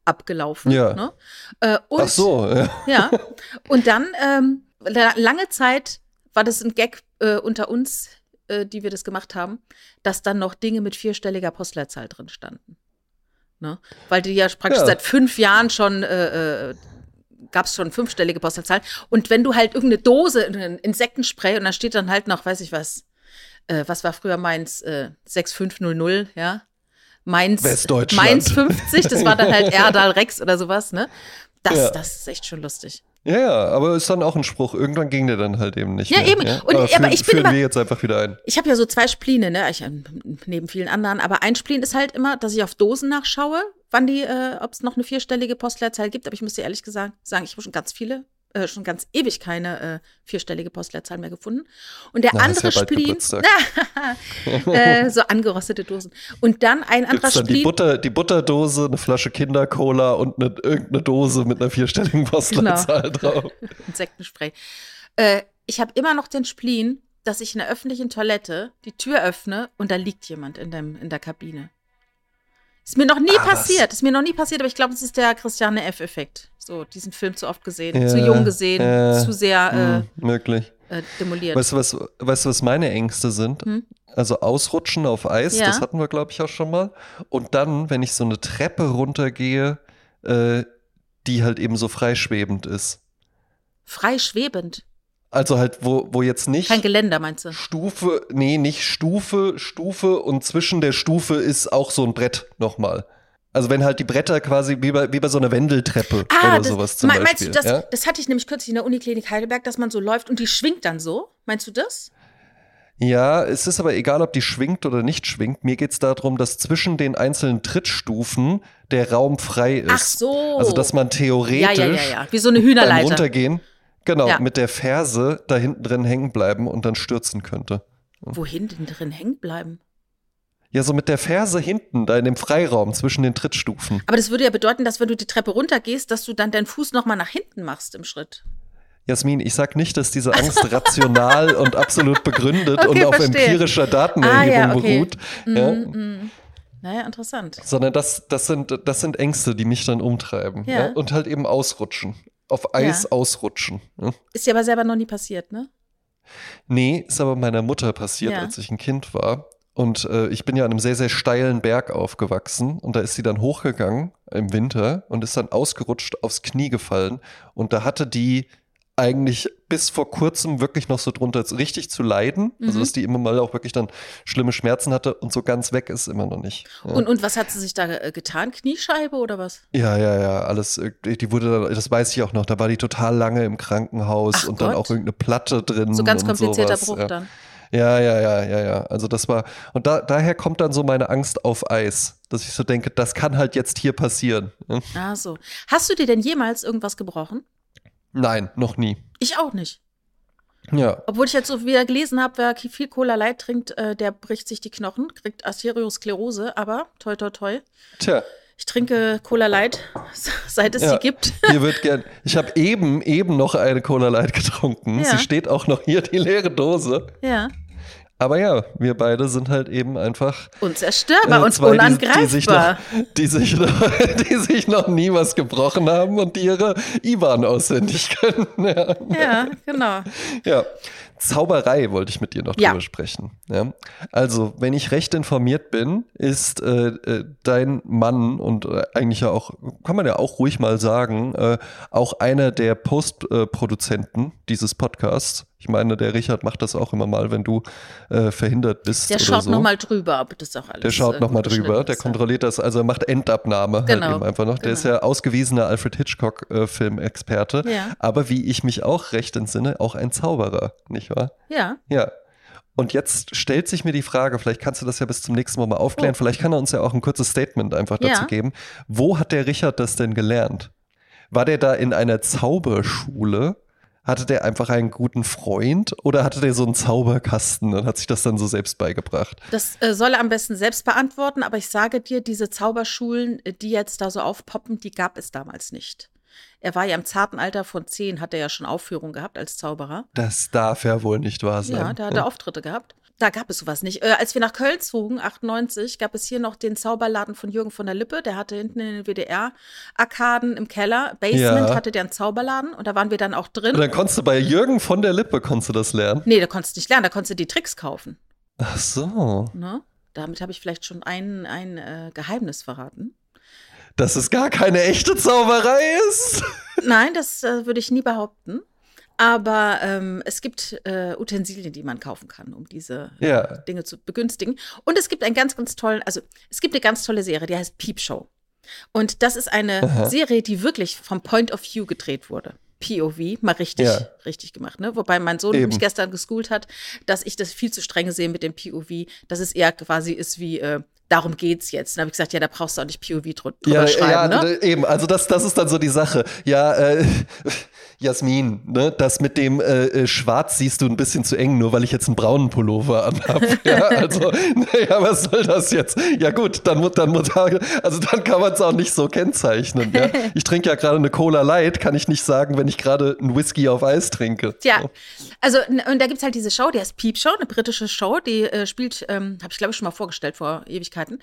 abgelaufen. Ja. Ne? Äh, und, Ach so. Ja. Ja. Und dann, ähm, la- lange Zeit war das ein Gag äh, unter uns, äh, die wir das gemacht haben, dass dann noch Dinge mit vierstelliger Postleitzahl drin standen. Ne? Weil die ja praktisch Ja. seit fünf Jahren schon äh, äh, gab es schon fünfstellige Postleitzahlen. Und wenn du halt irgendeine Dose, ein Insektenspray und da steht dann halt noch, weiß ich was, äh, was war früher meins, äh, 6500, ja. Mainz. Mainz 50, das war dann halt Erdal Rex oder sowas, ne? Das, Ja. das ist echt schon lustig. Ja, ja, aber ist dann auch ein Spruch. Irgendwann ging der dann halt eben nicht Ja, mehr. eben. Und- aber führen, ich bin immer- wir jetzt einfach wieder ein. Ich habe ja so zwei Spline, ne? Ich, neben vielen anderen, aber ein Spleen ist halt immer, dass ich auf Dosen nachschaue, wann die, äh, ob es noch eine vierstellige Postleitzahl gibt. Aber ich muss dir ehrlich gesagt sagen, ich habe schon ganz viele äh, schon ganz ewig keine äh, vierstellige Postleitzahl mehr gefunden. Und der Na, andere ja Spleen, äh, so angerostete Dosen. Und dann ein anderer Gibt's dann die, Spleen. Butter, die Butterdose, eine Flasche Kindercola und eine, irgendeine Dose mit einer vierstelligen Postleitzahl drauf. Insektenspray. Äh, ich habe immer noch den Spleen, dass ich in der öffentlichen Toilette die Tür öffne und da liegt jemand in, dem, in der Kabine. Ist mir noch nie Ah, was? passiert. Ist mir noch nie passiert, aber ich glaube, es ist der Christiane F-Effekt. So, diesen Film zu oft gesehen, Ja, zu jung gesehen, ja, zu sehr Hm, möglich. äh, äh, demoliert. Weißt du, was, weißt du, was meine Ängste sind? Hm? Also ausrutschen auf Eis, Ja. das hatten wir, glaube ich, auch schon mal. Und dann, wenn ich so eine Treppe runtergehe, äh, die halt eben so freischwebend ist. Frei schwebend. Also halt, wo, wo jetzt nicht Kein Geländer, meinst du? Stufe, nee, nicht Stufe, Stufe und zwischen der Stufe ist auch so ein Brett nochmal. Also wenn halt die Bretter quasi wie bei, wie bei so einer Wendeltreppe oder Ah, das, sowas zum me- meinst Beispiel. du, das, ja? das hatte ich nämlich kürzlich in der Uniklinik Heidelberg, dass man so läuft und die schwingt dann so? Meinst du das? ja, es ist aber egal, ob die schwingt oder nicht schwingt. Mir geht es darum, dass zwischen den einzelnen Trittstufen der Raum frei ist. Ach so. Also dass man theoretisch Ja, ja, ja, ja. Wie so eine Hühnerleiter. Runtergehen, genau, Ja. mit der Ferse da hinten drin hängen bleiben und dann stürzen könnte. Wohin denn drin hängen bleiben? Ja, so mit der Ferse hinten, da in dem Freiraum zwischen den Trittstufen. Aber das würde ja bedeuten, dass wenn du die Treppe runtergehst, dass du dann deinen Fuß nochmal nach hinten machst im Schritt. Jasmin, ich sag nicht, dass diese Angst rational und absolut begründet Okay, und auf verstehe. empirischer Datenerhebung Ah, ja, okay. beruht, ja, Mm, mm. Naja, interessant. sondern das, das, sind, das sind Ängste, die mich dann umtreiben. Ja. Und halt eben ausrutschen. Auf Eis Ja. ausrutschen. Ja. Ist dir aber selber noch nie passiert, ne? Nee, ist aber meiner Mutter passiert, Ja. als ich ein Kind war. Und äh, ich bin ja an einem sehr, sehr steilen Berg aufgewachsen. Und da ist sie dann hochgegangen im Winter und ist dann ausgerutscht aufs Knie gefallen. Und da hatte die eigentlich bis vor kurzem wirklich noch so drunter richtig zu leiden. Also, Mhm. dass die immer mal auch wirklich dann schlimme Schmerzen hatte und so ganz weg ist immer noch nicht. Ja. Und, und was hat sie sich da äh, getan? Kniescheibe oder was? Ja, ja, ja, alles. äh, Die wurde dann, das weiß ich auch noch, da war die total lange im Krankenhaus Ach und dann Gott. auch irgendeine Platte drin. So ganz komplizierter sowas, Bruch ja. dann. Ja, ja, ja, ja, ja. Also das war, und da, daher kommt dann so meine Angst auf Eis, dass ich so denke, das kann halt jetzt hier passieren. Ah, so. Hast du dir denn jemals irgendwas gebrochen? Nein, noch nie. Ich auch nicht. Ja. Obwohl ich jetzt so wieder gelesen habe, wer viel Cola Light trinkt, äh, der bricht sich die Knochen, kriegt Arteriosklerose, aber toi toi toi. Tja, Ich trinke Cola Light, seit es Ja. sie gibt. hier wird gern. Ich habe eben, eben noch eine Cola Light getrunken. Ja. Sie steht auch noch hier, die leere Dose. Ja. Aber ja, wir beide sind halt eben einfach Unzerstörbar äh, und zwei, die, die, sich noch, unangreifbar. die, sich noch, die sich noch nie was gebrochen haben und die ihre IBAN auswendig können. Ja. Ja, genau. Ja, Zauberei wollte ich mit dir noch Ja. drüber sprechen. Ja. Also, wenn ich recht informiert bin, ist äh, äh, dein Mann und äh, eigentlich ja auch, kann man ja auch ruhig mal sagen, äh, auch einer der Postproduzenten dieses Podcasts. Ich meine, der Richard macht das auch immer mal, wenn du äh, verhindert bist. Der schaut so. nochmal drüber, ob das auch alles Der schaut äh, nochmal drüber, der kontrolliert das, also er macht Endabnahme Genau, halt eben einfach noch. Der ist genau. ja ausgewiesener Alfred Hitchcock-Filmexperte, Ja. aber wie ich mich auch recht entsinne, auch ein Zauberer, nicht wahr? Ja, Ja. Und jetzt stellt sich mir die Frage, vielleicht kannst du das ja bis zum nächsten Mal mal aufklären, Oh. vielleicht kann er uns ja auch ein kurzes Statement einfach dazu Ja. geben. Wo hat der Richard das denn gelernt? War der da in einer Zauberschule? Hatte der einfach einen guten Freund oder hatte der so einen Zauberkasten und hat sich das dann so selbst beigebracht? das äh, soll er am besten selbst beantworten, aber ich sage dir, diese Zauberschulen, äh, die jetzt da so aufpoppen, die gab es damals nicht. Er war ja im zarten Alter von zehn, hat er ja schon Aufführungen gehabt als Zauberer. Das darf ja wohl nicht wahr sein. Ja, da hat er Auftritte gehabt. Da gab es sowas nicht. Äh, als wir nach Köln zogen, 98, gab es hier noch den Zauberladen von Jürgen von der Lippe. Der hatte hinten in den WDR-Arkaden im Keller, Basement, Ja. hatte der einen Zauberladen und da waren wir dann auch drin. Und dann konntest du bei Jürgen von der Lippe konntest du das lernen. nee, da konntest du nicht lernen, da konntest du die Tricks kaufen. Ach so. Ne? Damit habe ich vielleicht schon ein, ein äh, Geheimnis verraten. Dass es gar keine echte Zauberei ist. Nein, das äh, würde ich nie behaupten. Aber ähm, es gibt äh, Utensilien, die man kaufen kann, um diese äh, Ja. Dinge zu begünstigen. Und es gibt einen ganz, ganz tollen, also es gibt eine ganz tolle Serie, die heißt Peep Show. Und das ist eine Aha. Serie, die wirklich vom Point of View gedreht wurde. POV, mal richtig, Ja. richtig gemacht, ne? Wobei mein Sohn Eben. mich gestern geschoolt hat, dass ich das viel zu streng sehe mit dem POV, dass es eher quasi ist wie äh, darum geht's jetzt. Dann habe ich gesagt, ja, da brauchst du auch nicht POV drüber Ja, schreiben, ja, ne? eben. Also das, das ist dann so die Sache. Ja, äh, Jasmin, ne, das mit dem äh, äh, Schwarz siehst du ein bisschen zu eng, nur weil ich jetzt einen braunen Pullover anhab. ja, also, naja, was soll das jetzt? Ja gut, dann, dann, also dann kann man es auch nicht so kennzeichnen. Ja? Ich trinke ja gerade eine Cola Light, kann ich nicht sagen, wenn ich gerade einen Whisky auf Eis trinke. Tja, So. also und da gibt's halt diese Show, die heißt Peep Show, eine britische Show, die äh, spielt, ähm, habe ich glaube ich schon mal vorgestellt vor Ewigkeiten,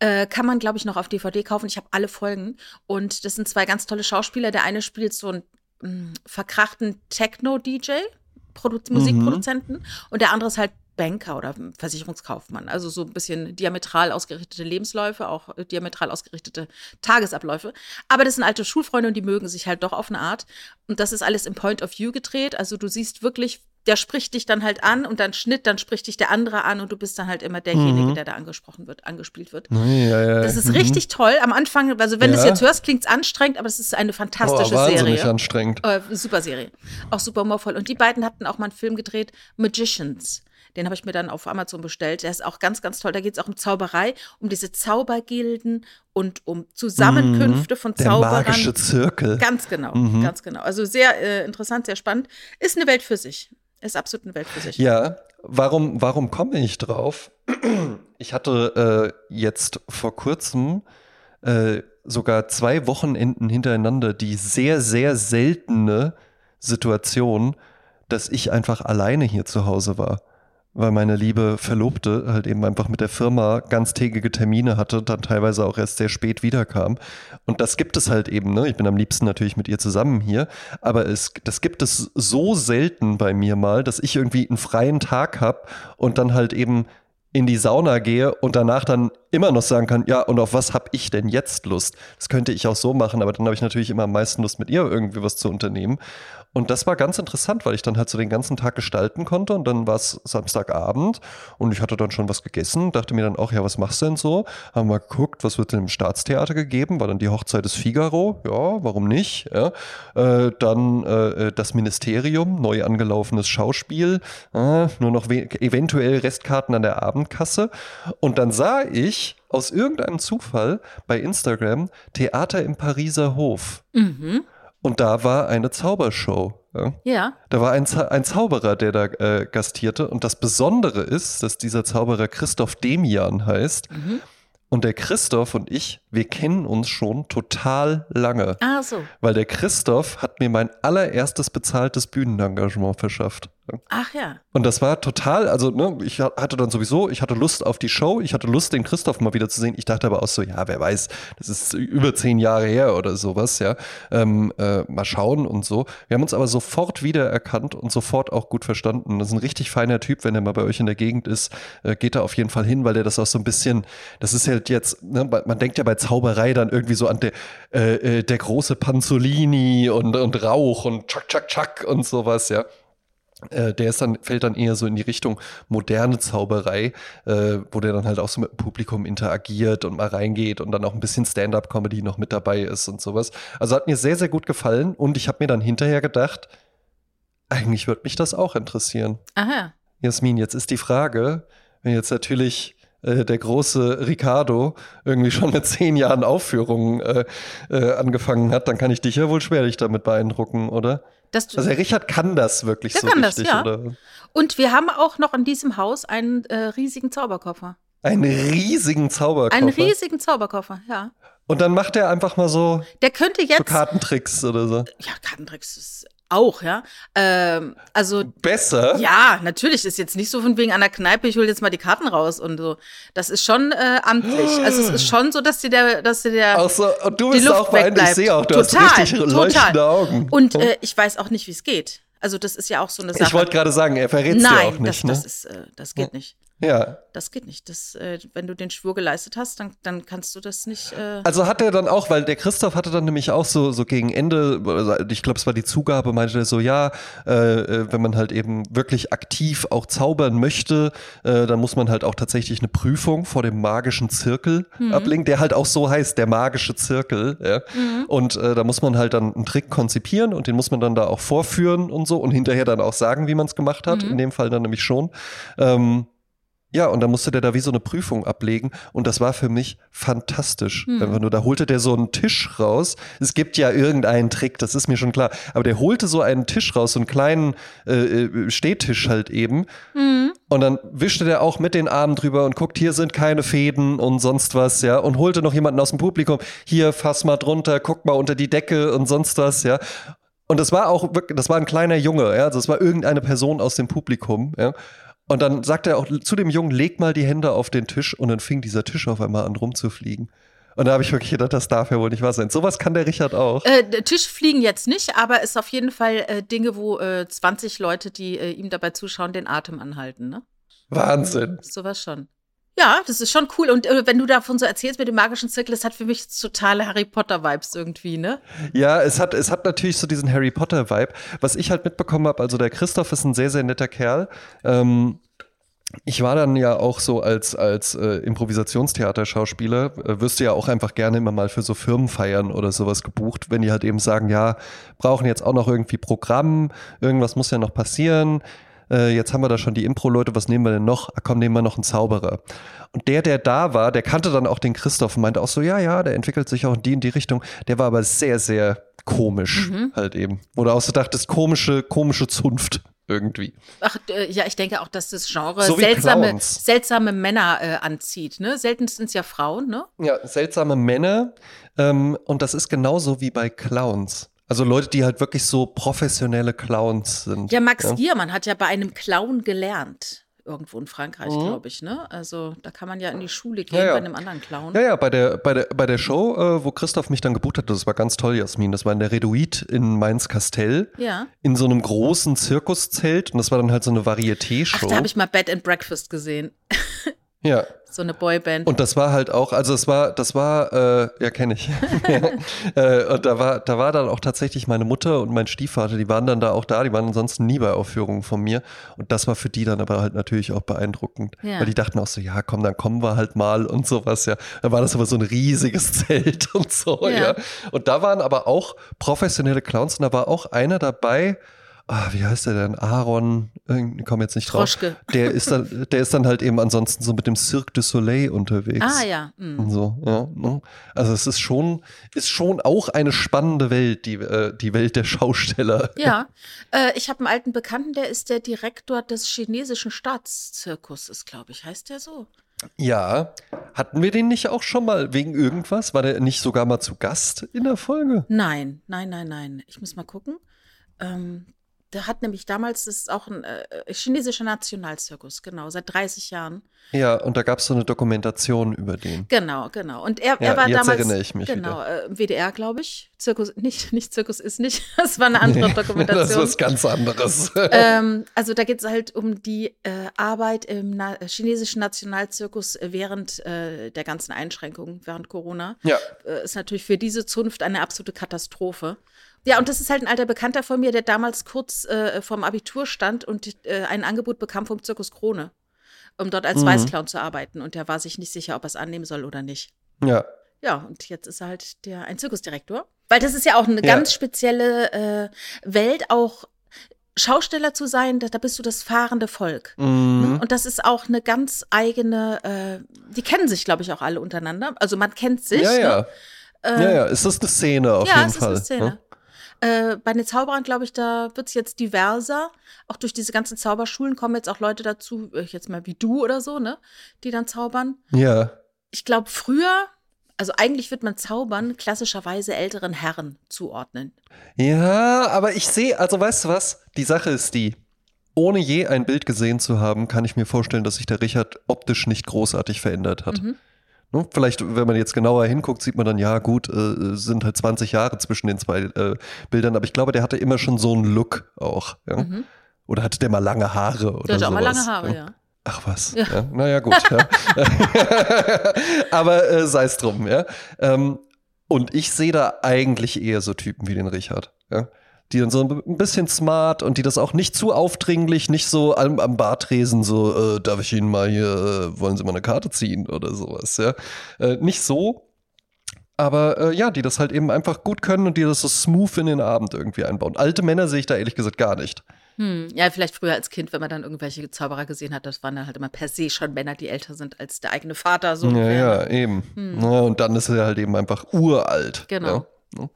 äh, kann man glaube ich noch auf DVD kaufen. Ich habe alle Folgen und das sind zwei ganz tolle Schauspieler. Der eine spielt so einen mh, verkrachten Techno-DJ, Produ Musikproduzenten und der andere ist halt Banker oder Versicherungskaufmann. Also so ein bisschen diametral ausgerichtete Lebensläufe, auch äh, diametral ausgerichtete Tagesabläufe. Aber das sind alte Schulfreunde und die mögen sich halt doch auf eine Art. Und das ist alles im Point of View gedreht. Also du siehst wirklich, der spricht dich dann halt an und dann Schnitt, dann spricht dich der andere an und du bist dann halt immer derjenige, Mhm. der da angesprochen wird, angespielt wird. Ja, ja, Das ist mhm. richtig toll. Am Anfang, also wenn du es Ja. jetzt hörst, klingt es anstrengend, aber es ist eine oh, fantastische wahnsinnig Serie. anstrengend. Äh, super Serie. Auch super humorvoll. Und die beiden hatten auch mal einen Film gedreht, Magicians. Den habe ich mir dann auf Amazon bestellt. Der ist auch ganz, ganz toll. Da geht es auch um Zauberei, um diese Zaubergilden und um Zusammenkünfte von Mhm. Der Zauberern. magische Zirkel. Ganz genau, Mhm. ganz genau. Also sehr äh, interessant, sehr spannend. Ist eine Welt für sich. Ist absolut eine Welt für sich. Ja, warum, warum komme ich drauf? Ich hatte äh, jetzt vor kurzem äh, sogar zwei Wochenenden hintereinander die sehr, sehr seltene Situation, dass ich einfach alleine hier zu Hause war. Weil meine liebe Verlobte halt eben einfach mit der Firma ganztägige Termine hatte, dann teilweise auch erst sehr spät wiederkam. Und das gibt es halt eben, ne? Ich bin am liebsten natürlich mit ihr zusammen hier, aber es, das gibt es so selten bei mir mal, dass ich irgendwie einen freien Tag habe und dann halt eben in die Sauna gehe und danach dann immer noch sagen kann, ja, und auf was habe ich denn jetzt Lust? Das könnte ich auch so machen, aber dann habe ich natürlich immer am meisten Lust, mit ihr irgendwie was zu unternehmen. Und das war ganz interessant, weil ich dann halt so den ganzen Tag gestalten konnte und dann war es Samstagabend und ich hatte dann schon was gegessen, dachte mir dann auch, ja, was machst du denn so? Haben wir geguckt, was wird denn im Staatstheater gegeben? War dann die Hochzeit des Figaro? Ja, warum nicht? Ja. Äh, dann äh, das Ministerium, neu angelaufenes Schauspiel, äh, nur noch eventuell Restkarten an der Abendkasse. Und dann sah ich aus irgendeinem Zufall bei Instagram Theater im Pariser Hof. Mhm. Und da war eine Zaubershow. Ja. Ja. Da war ein, ein Zauberer, der da äh, gastierte. Und das Besondere ist, dass dieser Zauberer Christoph Demian heißt. Mhm. Und der Christoph und ich, wir kennen uns schon total lange. Ah, so. Weil der Christoph hat mir mein allererstes bezahltes Bühnenengagement verschafft. Ach ja. Und das war total, also ne, ich ha- hatte dann sowieso, ich hatte Lust auf die Show, ich hatte Lust, den Christoph mal wieder zu sehen. Ich dachte aber auch so, ja, wer weiß, das ist über zehn Jahre her oder sowas, ja. Ähm, äh, mal schauen und so. Wir haben uns aber sofort wiedererkannt und sofort auch gut verstanden. Das ist ein richtig feiner Typ, wenn er mal bei euch in der Gegend ist, äh, geht da auf jeden Fall hin, weil der das auch so ein bisschen, das ist halt jetzt, ne, man denkt ja bei Zauberei dann irgendwie so an der, äh, äh, der große Panzolini und, und Rauch und Chuck, Chuck, Chuck und sowas, ja. Äh, der ist dann, fällt dann eher so in die Richtung moderne Zauberei, äh, wo der dann halt auch so mit dem Publikum interagiert und mal reingeht und dann auch ein bisschen Stand-up-Comedy noch mit dabei ist und sowas. Also hat mir sehr, sehr gut gefallen und ich habe mir dann hinterher gedacht, eigentlich würde mich das auch interessieren. Aha. Jasmin, jetzt ist die Frage, wenn jetzt natürlich äh, der große Ricardo irgendwie schon mit zehn Jahren Aufführungen äh, äh, angefangen hat, dann kann ich dich ja wohl schwerlich damit beeindrucken, oder? Das, Also der Richard kann das wirklich Der so kann das, richtig, ja. oder? und wir haben auch noch in diesem Haus einen äh, riesigen Zauberkoffer. Einen riesigen Zauberkoffer. Einen riesigen Zauberkoffer, ja. Und dann macht er einfach mal so, Der könnte so jetzt. Kartentricks oder so. ja, Kartentricks ist auch, ja. Ähm, also Besser? Ja, natürlich ist jetzt nicht so von wegen an der Kneipe, ich hol jetzt mal die Karten raus und so. Das ist schon äh, amtlich. Also es ist schon so, dass dir der, dass dir der Auch so, und du die bist Luft auch beeindruckt. Ich sehe auch, du total, hast richtig leuchtende total. Augen. Und äh, ich weiß auch nicht, wie es geht. Also das ist ja auch so eine Sache. ich wollte gerade sagen, er verrät es Nein, auch nicht, das, ne? das ist, äh, das geht nicht. Ja. Das geht nicht. Das, äh, wenn du den Schwur geleistet hast, dann, dann kannst du das nicht. Äh, Also hat er dann auch, weil der Christoph hatte dann nämlich auch so, so gegen Ende, also ich glaube, es war die Zugabe, meinte er so, ja, äh, äh, wenn man halt eben wirklich aktiv auch zaubern möchte, äh, dann muss man halt auch tatsächlich eine Prüfung vor dem magischen Zirkel ablegen, der halt auch so heißt, der magische Zirkel. Ja? Und äh, da muss man halt dann einen Trick konzipieren und den muss man dann da auch vorführen und so und hinterher dann auch sagen, wie man es gemacht hat. In dem Fall dann nämlich schon. Ähm, Ja, und dann musste der da wie so eine Prüfung ablegen und das war für mich fantastisch. Hm. Einfach nur, da holte der so einen Tisch raus. Es gibt ja irgendeinen Trick, das ist mir schon klar. Aber der holte so einen Tisch raus, so einen kleinen äh, äh, Stehtisch halt eben. Mhm. Und dann wischte der auch mit den Armen drüber und guckt, hier sind keine Fäden und sonst was, ja. Und holte noch jemanden aus dem Publikum, hier, fass mal drunter, guck mal unter die Decke und sonst was, ja. Und das war auch wirklich, das war ein kleiner Junge, ja. Also es war irgendeine Person aus dem Publikum, ja. Und dann sagte er auch zu dem Jungen, leg mal die Hände auf den Tisch und dann fing dieser Tisch auf einmal an rumzufliegen. Und da habe ich wirklich gedacht, das darf ja wohl nicht wahr sein. Sowas kann der Richard auch. Äh, Tisch fliegen jetzt nicht, aber ist auf jeden Fall äh, Dinge, wo äh, 20 Leute, die äh, ihm dabei zuschauen, den Atem anhalten, ne? Wahnsinn. Sowas schon. Ja, das ist schon cool. Und äh, wenn du davon so erzählst mit dem magischen Zirkel, das hat für mich totale Harry Potter-Vibes irgendwie, ne? Ja, es hat, es hat natürlich so diesen Harry Potter-Vibe. Was ich halt mitbekommen habe, also der Christoph ist ein sehr, sehr netter Kerl. Ähm, ich war dann ja auch so als, als äh, Improvisationstheaterschauspieler, äh, wirst du ja auch einfach gerne immer mal für so Firmenfeiern oder sowas gebucht, wenn die halt eben sagen, ja, brauchen jetzt auch noch irgendwie Programm, irgendwas muss ja noch passieren. Äh, jetzt haben wir da schon die Impro-Leute, was nehmen wir denn noch? Ah, komm, nehmen wir noch einen Zauberer. Und der, der da war, der kannte dann auch den Christoph und meinte auch so, ja, ja, der entwickelt sich auch in die in die Richtung. Der war aber sehr, sehr komisch halt eben. Oder auch so dachtest, komische, komische Zunft irgendwie. Ach, äh, ja, ich denke auch, dass das Genre So seltsame, Clowns. seltsame Männer äh, anzieht, ne? Selten sind es ja Frauen, ne? Ja, seltsame Männer. Ähm, und das ist genauso wie bei Clowns. Also Leute, die halt wirklich so professionelle Clowns sind. Ja, Max Giermann hat ja bei einem Clown gelernt. Irgendwo in Frankreich, glaube ich, ne? Also da kann man ja in die Schule gehen Mhm. Ja, ja. bei einem anderen Clown. Ja, ja, bei der, bei der, bei der Show, äh, wo Christoph mich dann gebucht hat, das war ganz toll, Jasmin. Das war in der Reduit in Mainz-Kastell. Ja. In so einem großen Zirkuszelt. Und das war dann halt so eine Ach, Varieté-Show. da habe ich mal Bed and Breakfast gesehen. ja. So eine Boyband. Und das war halt auch, also es war, das war, äh, ja, kenne ich. äh, und da war, da war dann auch tatsächlich meine Mutter und mein Stiefvater, die waren dann da auch da, die waren ansonsten nie bei Aufführungen von mir. Und das war für die dann aber halt natürlich auch beeindruckend. Ja. Weil die dachten auch so, ja, komm, dann kommen wir halt mal und sowas, ja. Da war das aber so ein riesiges Zelt und so, Ja. ja. Und da waren aber auch professionelle Clowns und da war auch einer dabei, ah, wie heißt der denn? Aaron, ich komme jetzt nicht drauf. Troschke. Der ist dann, der ist dann halt eben ansonsten so mit dem Cirque du Soleil unterwegs. ah ja. hm. Und so, ja. ne? Also es ist schon, ist schon auch eine spannende Welt, die, äh, die Welt der Schausteller. Ja, äh, ich habe einen alten Bekannten, der ist der Direktor des chinesischen Staatszirkuses, glaube ich. Heißt der so? Ja. Hatten wir den nicht auch schon mal wegen irgendwas? War der nicht sogar mal zu Gast in der Folge? Nein, nein, nein, nein. Ich muss mal gucken. Ähm, der hat nämlich damals, das ist auch ein äh, chinesischer Nationalzirkus, genau, seit 30 Jahren. Ja, und da gab es so eine Dokumentation über den. Genau, genau. Und er, Ja, er war jetzt damals. erinnere ich mich Genau, äh, im WDR, glaube ich. Zirkus, nicht, nicht Zirkus ist nicht. Das war eine andere Dokumentation. das ist was ganz anderes. ähm, also da geht es halt um die äh, Arbeit im Na chinesischen Nationalzirkus während äh, der ganzen Einschränkungen, während Corona. ja. Äh, ist natürlich für diese Zunft eine absolute Katastrophe. Ja, und das ist halt ein alter Bekannter von mir, der damals kurz äh, vorm Abitur stand und äh, ein Angebot bekam vom Zirkus Krone, um dort als Mhm. Weißclown zu arbeiten. Und der war sich nicht sicher, ob er es annehmen soll oder nicht. Ja. Ja, und jetzt ist er halt der, ein Zirkusdirektor. Weil das ist ja auch eine Ja. ganz spezielle äh, Welt, auch Schausteller zu sein, da, da bist du das fahrende Volk. Mhm. Ne? Und das ist auch eine ganz eigene, äh, die kennen sich, glaube ich, auch alle untereinander. Also man kennt sich. Ja, ja. Ne? Ja, ja. Ist das eine Szene auf ja, jeden es ist Fall? eine Szene. ne? Äh, bei den Zauberern, glaube ich, da wird es jetzt diverser. Auch durch diese ganzen Zauberschulen kommen jetzt auch Leute dazu, äh, jetzt mal wie du oder so, ne? Die dann zaubern. Ja. Ich glaube, früher, also eigentlich wird man Zaubern klassischerweise älteren Herren zuordnen. Ja, aber ich sehe, also weißt du was? Die Sache ist die. Ohne je ein Bild gesehen zu haben, kann ich mir vorstellen, dass sich der Richard optisch nicht großartig verändert hat. Mhm. Ne? Vielleicht, wenn man jetzt genauer hinguckt, sieht man dann, ja gut, äh, sind halt 20 Jahre zwischen den zwei äh, Bildern, aber ich glaube, der hatte immer schon so einen Look auch. Ja? Mhm. Oder hatte der mal lange Haare oder Der hat auch mal sowas, lange Haare, ja. Ach was. Ja. Ja. Naja, gut. ja. Aber äh, sei es drum, ja. Ähm, und ich sehe da eigentlich eher so Typen wie den Richard, ja. Die dann so ein bisschen smart und die das auch nicht zu aufdringlich, nicht so am, am Bartresen so, äh, darf ich Ihnen mal hier, äh, wollen Sie mal eine Karte ziehen oder sowas, ja. Äh, nicht so, aber äh, ja, die das halt eben einfach gut können und die das so smooth in den Abend irgendwie einbauen. Alte Männer sehe ich da ehrlich gesagt gar nicht. Hm, ja, vielleicht früher als Kind, wenn man dann irgendwelche Zauberer gesehen hat, das waren dann halt immer per se schon Männer, die älter sind als der eigene Vater. So Ja, ja, ne? eben. Ja, und dann ist er halt eben einfach uralt. Genau. Ja.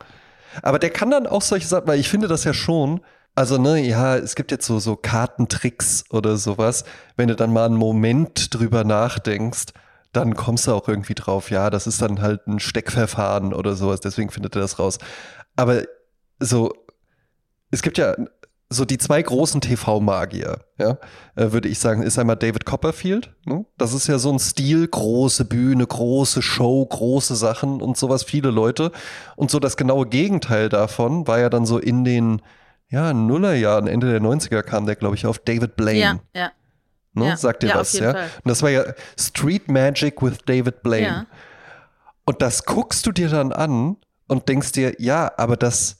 Aber der kann dann auch solche Sachen, weil ich finde das ja schon, also ne, ja, es gibt jetzt so, so Kartentricks oder sowas. Wenn du dann mal einen Moment drüber nachdenkst, dann kommst du auch irgendwie drauf, ja, das ist dann halt ein Steckverfahren oder sowas, deswegen findet er das raus. Aber so, es gibt ja so die zwei großen TV-Magier, ja, äh, würde ich sagen, ist einmal David Copperfield. Ne? Das ist ja so ein Stil, große Bühne, große Show, große Sachen und sowas, viele Leute. Und so das genaue Gegenteil davon war ja dann so in den ja, Nullerjahren, Ende der 90er kam der, glaube ich, auf David Blaine. Ja, ja. Ne? Ja, Sagt dir ja, was, ja? Fall. Und das war ja Street Magic with David Blaine. Ja. Und das guckst du dir dann an und denkst dir, ja, aber das,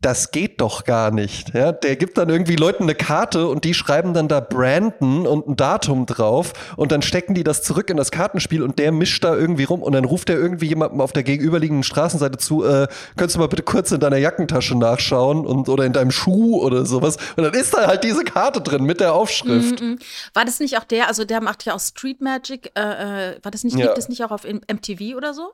das geht doch gar nicht. Ja? Der gibt dann irgendwie Leuten eine Karte und die schreiben dann da Brandon und ein Datum drauf und dann stecken die das zurück in das Kartenspiel und der mischt da irgendwie rum und dann ruft er irgendwie jemandem auf der gegenüberliegenden Straßenseite zu, äh, könntest du mal bitte kurz in deiner Jackentasche nachschauen und oder in deinem Schuh oder sowas. Und dann ist da halt diese Karte drin mit der Aufschrift. Mhm. War das nicht auch der, also der macht ja auch Street Magic, äh, äh, war das nicht, Ja. liegt das nicht auch auf MTV oder so?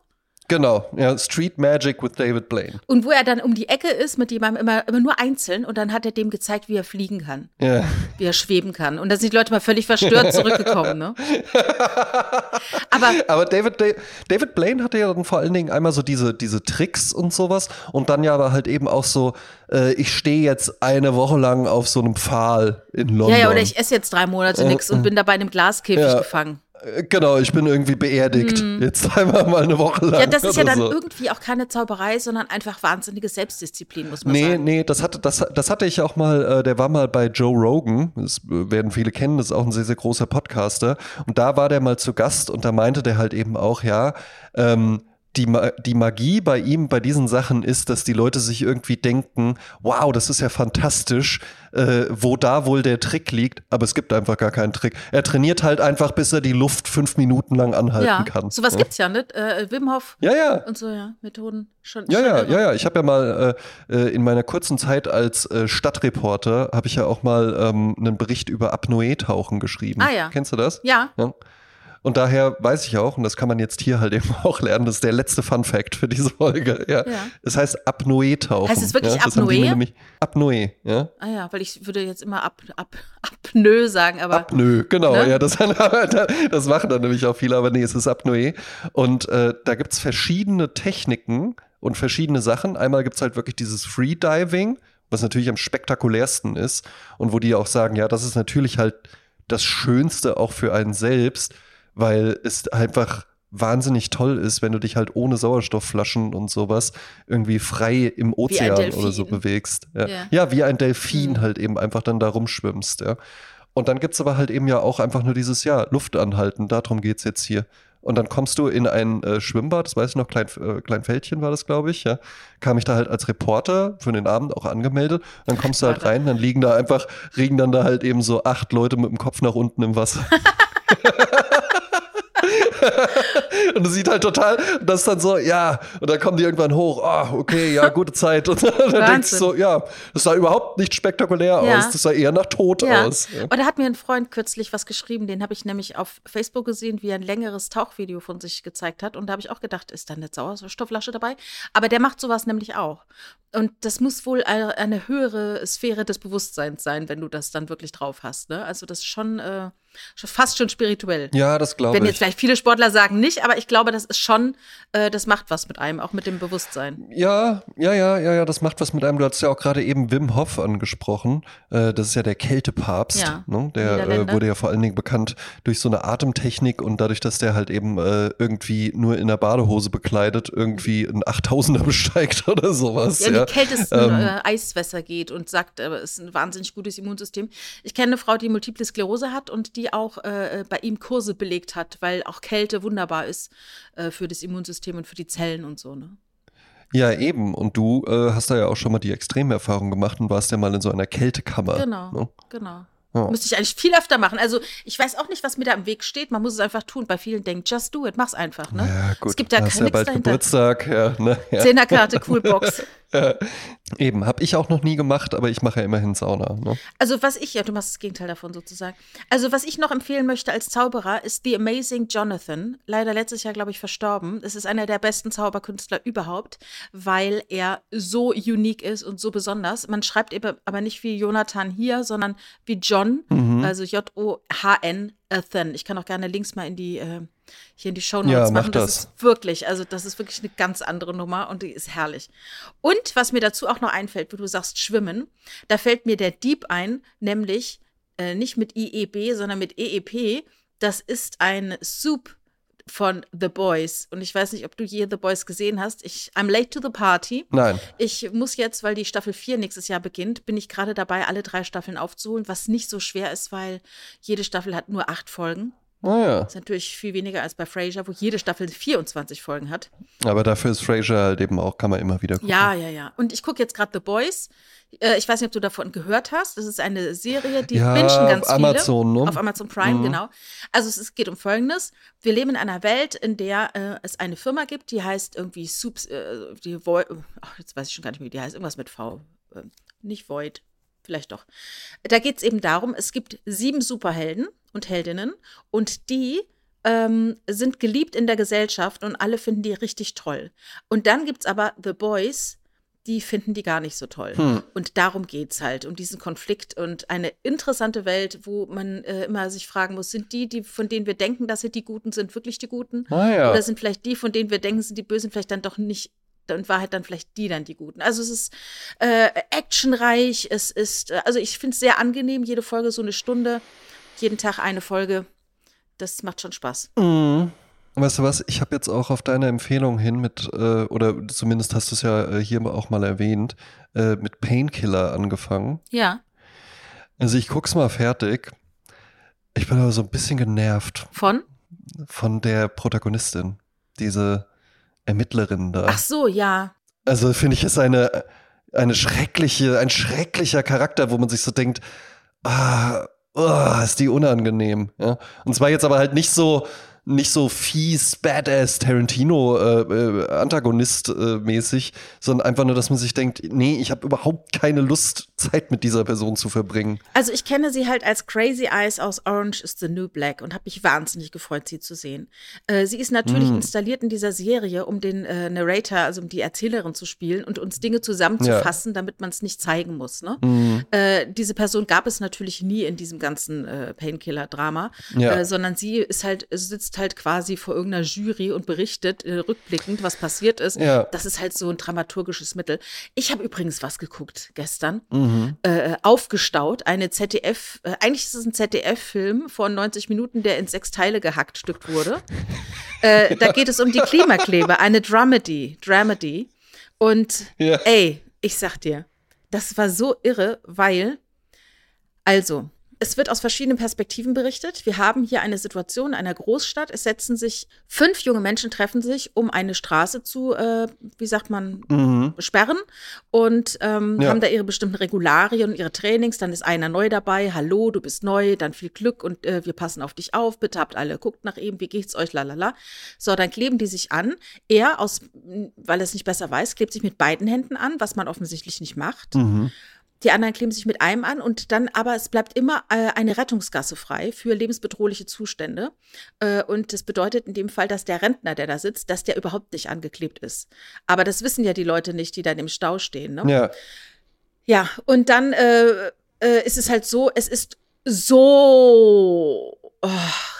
Genau, ja, Street Magic with David Blaine. Und wo er dann um die Ecke ist mit jemandem immer, immer nur einzeln und dann hat er dem gezeigt, wie er fliegen kann, Ja. wie er schweben kann. Und da sind die Leute mal völlig verstört zurückgekommen, ne? Aber Aber David, Da- David Blaine hatte ja dann vor allen Dingen einmal so diese, diese Tricks und sowas und dann ja aber halt eben auch so, äh, ich stehe jetzt eine Woche lang auf so einem Pfahl in London. ja, ja, oder ich esse jetzt drei Monate nichts und bin dabei in einem Glaskäfig Ja. gefangen. Äh, Genau, ich bin irgendwie beerdigt. Jetzt einmal mal eine Woche lang. Ja, das ist ja dann so. irgendwie auch keine Zauberei, sondern einfach wahnsinnige Selbstdisziplin, muss man Nee, sagen. nee, das hatte, das, das hatte ich auch mal, äh, der war mal bei Joe Rogan, das äh, werden viele kennen, das ist auch ein sehr, sehr großer Podcaster. Und da war der mal zu Gast und da meinte der halt eben auch, ja, ähm, die, die Magie bei ihm, bei diesen Sachen ist, dass die Leute sich irgendwie denken, wow, das ist ja fantastisch, äh, wo da wohl der Trick liegt, aber es gibt einfach gar keinen Trick. Er trainiert halt einfach, bis er die Luft fünf Minuten lang anhalten Ja, kann. sowas ja. gibt's ja, ne? Äh, Wim Hof Ja, ja. und so, ja, Methoden. Schon, Ja, schon ja, irre. ja, ja. Ich habe ja mal äh, äh, in meiner kurzen Zeit als äh, Stadtreporter habe ich ja auch mal ähm, einen Bericht über Apnoe-Tauchen geschrieben. Ah, ja. Kennst du das? Ja, Ja. Und daher weiß ich auch, und das kann man jetzt hier halt eben auch lernen, das ist der letzte Fun Fact für diese Folge. Ja. Ja. Es heißt Apnoe-Tauchen. Heißt es wirklich ja? Apnoe? Apnoe, ja. ah ja, weil ich würde jetzt immer ab, ab, Apnoe sagen, aber Apnoe, genau, Ne? ja, das, das machen dann nämlich auch viele, aber nee, es ist Apnoe. Und äh, da gibt's verschiedene Techniken und verschiedene Sachen. Einmal gibt's halt wirklich dieses Freediving, was natürlich am spektakulärsten ist und wo die auch sagen, ja, das ist natürlich halt das Schönste auch für einen selbst, weil es einfach wahnsinnig toll ist, wenn du dich halt ohne Sauerstoffflaschen und sowas irgendwie frei im Ozean oder so bewegst. Ja, Ja. ja wie ein Delfin Mhm. halt eben einfach dann da rumschwimmst, ja. Und dann gibt's aber halt eben ja auch einfach nur dieses, ja, Luft anhalten, darum geht's jetzt hier. Und dann kommst du in ein äh, Schwimmbad, das weiß ich noch, Klein, äh, Kleinfeldchen war das, glaube ich, ja. Kam ich da halt als Reporter für den Abend auch angemeldet. Dann kommst du halt rein, dann liegen da einfach, liegen dann da halt eben so acht Leute mit dem Kopf nach unten im Wasser. und es sieht halt total, das ist dann so, ja, und dann kommen die irgendwann hoch, ah, okay, ja, gute Zeit. Und dann denkst du so, ja, das sah überhaupt nicht spektakulär Ja. aus, das sah eher nach Tod Ja. aus. Ja. Und da hat mir ein Freund kürzlich was geschrieben, den habe ich nämlich auf Facebook gesehen, wie er ein längeres Tauchvideo von sich gezeigt hat. Und da habe ich auch gedacht, ist da eine Sauerstoffflasche dabei? Aber der macht sowas nämlich auch. Und das muss wohl eine, eine höhere Sphäre des Bewusstseins sein, wenn du das dann wirklich drauf hast. Ne? Also das ist schon, äh, schon fast schon spirituell. Ja, das glaube Wenn ich. jetzt vielleicht viele Sportler sagen nicht, aber ich glaube, das ist schon, äh, das macht was mit einem, auch mit dem Bewusstsein. Ja, ja, ja, ja, ja, das macht was mit einem. Du hast ja auch gerade eben Wim Hof angesprochen. Äh, das ist ja der Kältepapst. Ja, Ne? Der äh, wurde ja vor allen Dingen bekannt durch so eine Atemtechnik und dadurch, dass der halt eben äh, irgendwie nur in der Badehose bekleidet, irgendwie ein 8000er besteigt oder sowas. Ja, in Ja, die kältesten Ähm, äh, Eiswässer geht und sagt, äh, es ist ein wahnsinnig gutes Immunsystem. Ich kenne eine Frau, die Multiple Sklerose hat und die auch äh, bei ihm Kurse belegt hat, weil auch Kälte wunderbar ist äh, für das Immunsystem und für die Zellen und so. Ne? ja, eben. Und du äh, hast da ja auch schon mal die Extremerfahrung gemacht und warst ja mal in so einer Kältekammer. Genau, Ne? genau. Ja. Müsste ich eigentlich viel öfter machen. Also ich weiß auch nicht, was mir da im Weg steht. Man muss es einfach tun. Bei vielen denkt, just do it, mach's einfach. Ne? Ja, gut. Es gibt da hast ja bald dahinter. Geburtstag. Ja, ne? ja. Zehnerkarte, Coolbox. Eben, habe ich auch noch nie gemacht, aber ich mache ja immerhin Sauna. Ne? Also was ich, ja, du machst das Gegenteil davon sozusagen. Also was ich noch empfehlen möchte als Zauberer ist The Amazing Jonathan. Leider letztes Jahr, glaube ich, verstorben. Es ist einer der besten Zauberkünstler überhaupt, weil er so unique ist und so besonders. Man schreibt eben aber nicht wie Jonathan hier, sondern wie John, Mhm. also J-O-H-N, Athen. Ich kann auch gerne Links mal in die, äh, hier in die Show Notes Ja, mach machen. das. ist wirklich, also das ist wirklich eine ganz andere Nummer und die ist herrlich. Und was mir dazu auch noch einfällt, wo du sagst Schwimmen, da fällt mir der Dieb ein, nämlich äh, nicht mit IEB, sondern mit EEP. Das ist ein Soup von The Boys. Und ich weiß nicht, ob du je The Boys gesehen hast. Ich, I'm late to the party. Nein. Ich muss jetzt, weil die Staffel 4 nächstes Jahr beginnt, bin ich gerade dabei, alle drei Staffeln aufzuholen, was nicht so schwer ist, weil jede Staffel hat nur acht Folgen. Naja. Das ist natürlich viel weniger als bei Frasier, wo jede Staffel 24 Folgen hat. Aber dafür ist Frasier halt eben auch, kann man immer wieder gucken. Ja, ja, ja. Und ich gucke jetzt gerade The Boys. Äh, ich weiß nicht, ob du davon gehört hast. Das ist eine Serie, die Ja, bingen ganz auf Amazon, viele. ne? Auf Amazon Prime, Mhm. genau. Also es, geht um Folgendes. Wir leben in einer Welt, in der äh, es eine Firma gibt, die heißt irgendwie Soups, äh, die Void, ach, jetzt weiß ich schon gar nicht mehr, wie die heißt. Irgendwas mit V. Äh, nicht Void. Vielleicht doch. Da geht es eben darum, es gibt sieben Superhelden und Heldinnen und die ähm, sind geliebt in der Gesellschaft und alle finden die richtig toll. Und dann gibt es aber The Boys, die finden die gar nicht so toll. Hm. Und darum geht es halt, um diesen Konflikt und eine interessante Welt, wo man äh, immer sich fragen muss, sind die, die, von denen wir denken, dass sie die Guten sind, wirklich die Guten? Naja. Oder sind vielleicht die, von denen wir denken, sind die Bösen, vielleicht dann doch nicht, in Wahrheit dann vielleicht die dann die Guten. Also es ist äh, actionreich, es ist, äh, also ich finde es sehr angenehm, jede Folge so eine Stunde, jeden Tag eine Folge. Das macht schon Spaß. Mhm. Weißt du was, ich habe jetzt auch auf deine Empfehlung hin mit, äh, oder zumindest hast du es ja äh, hier auch mal erwähnt, äh, mit Painkiller angefangen. Ja, Also ich guck's mal fertig. Ich bin aber so ein bisschen genervt von? von der Protagonistin, diese Ermittlerin da. Ach so, ja. Also finde ich es eine, eine schreckliche, ein schrecklicher Charakter, wo man sich so denkt, ah, oh, ist die unangenehm. Ja? Und zwar jetzt aber halt nicht so, nicht so fies, badass Tarantino äh, äh, äh, mäßig, sondern einfach nur, dass man sich denkt, nee, ich habe überhaupt keine Lust, Zeit mit dieser Person zu verbringen. Also ich kenne sie halt als Crazy Eyes aus Orange is the New Black und habe mich wahnsinnig gefreut, sie zu sehen. Äh, sie ist natürlich Mhm. installiert in dieser Serie, um den äh, Narrator, also um die Erzählerin zu spielen und uns Dinge zusammenzufassen, damit man es nicht zeigen muss. Ne? Mhm. Diese Person gab es natürlich nie in diesem ganzen Painkiller-Drama, Ja. sondern sie ist halt, sitzt halt quasi vor irgendeiner Jury und berichtet äh, rückblickend, was passiert ist. Ja. Das ist halt so ein dramaturgisches Mittel. Ich habe übrigens was geguckt gestern Mhm. äh, aufgestaut. Eine ZDF, äh, eigentlich ist es ein ZDF-Film von 90 Minuten, der in sechs Teile gehackt stückt wurde. äh, da geht es um die Klimakleber, eine Dramedy, Dramedy. Und Ja. ey, ich sag dir, das war so irre, weil, also, es wird aus verschiedenen Perspektiven berichtet. Wir haben hier eine Situation in einer Großstadt. Es setzen sich fünf junge Menschen treffen sich, um eine Straße zu, äh, wie sagt man, Mhm. sperren und ähm, Ja. haben da ihre bestimmten Regularien und ihre Trainings. Dann ist einer neu dabei. Hallo, du bist neu, dann viel Glück und äh, wir passen auf dich auf. Bitte habt alle, guckt nach ihm, wie geht's euch, lalala. So, dann kleben die sich an. Er, aus, weil er es nicht besser weiß, klebt sich mit beiden Händen an, was man offensichtlich nicht macht. Mhm. Die anderen kleben sich mit einem an und dann aber es bleibt immer äh, eine Rettungsgasse frei für lebensbedrohliche Zustände. Äh, und das bedeutet in dem Fall, dass der Rentner, der da sitzt, dass der überhaupt nicht angeklebt ist. Aber das wissen ja die Leute nicht, die dann im Stau stehen. Ne? Ja. Ja, und dann äh, äh, ist es halt so, es ist so oh,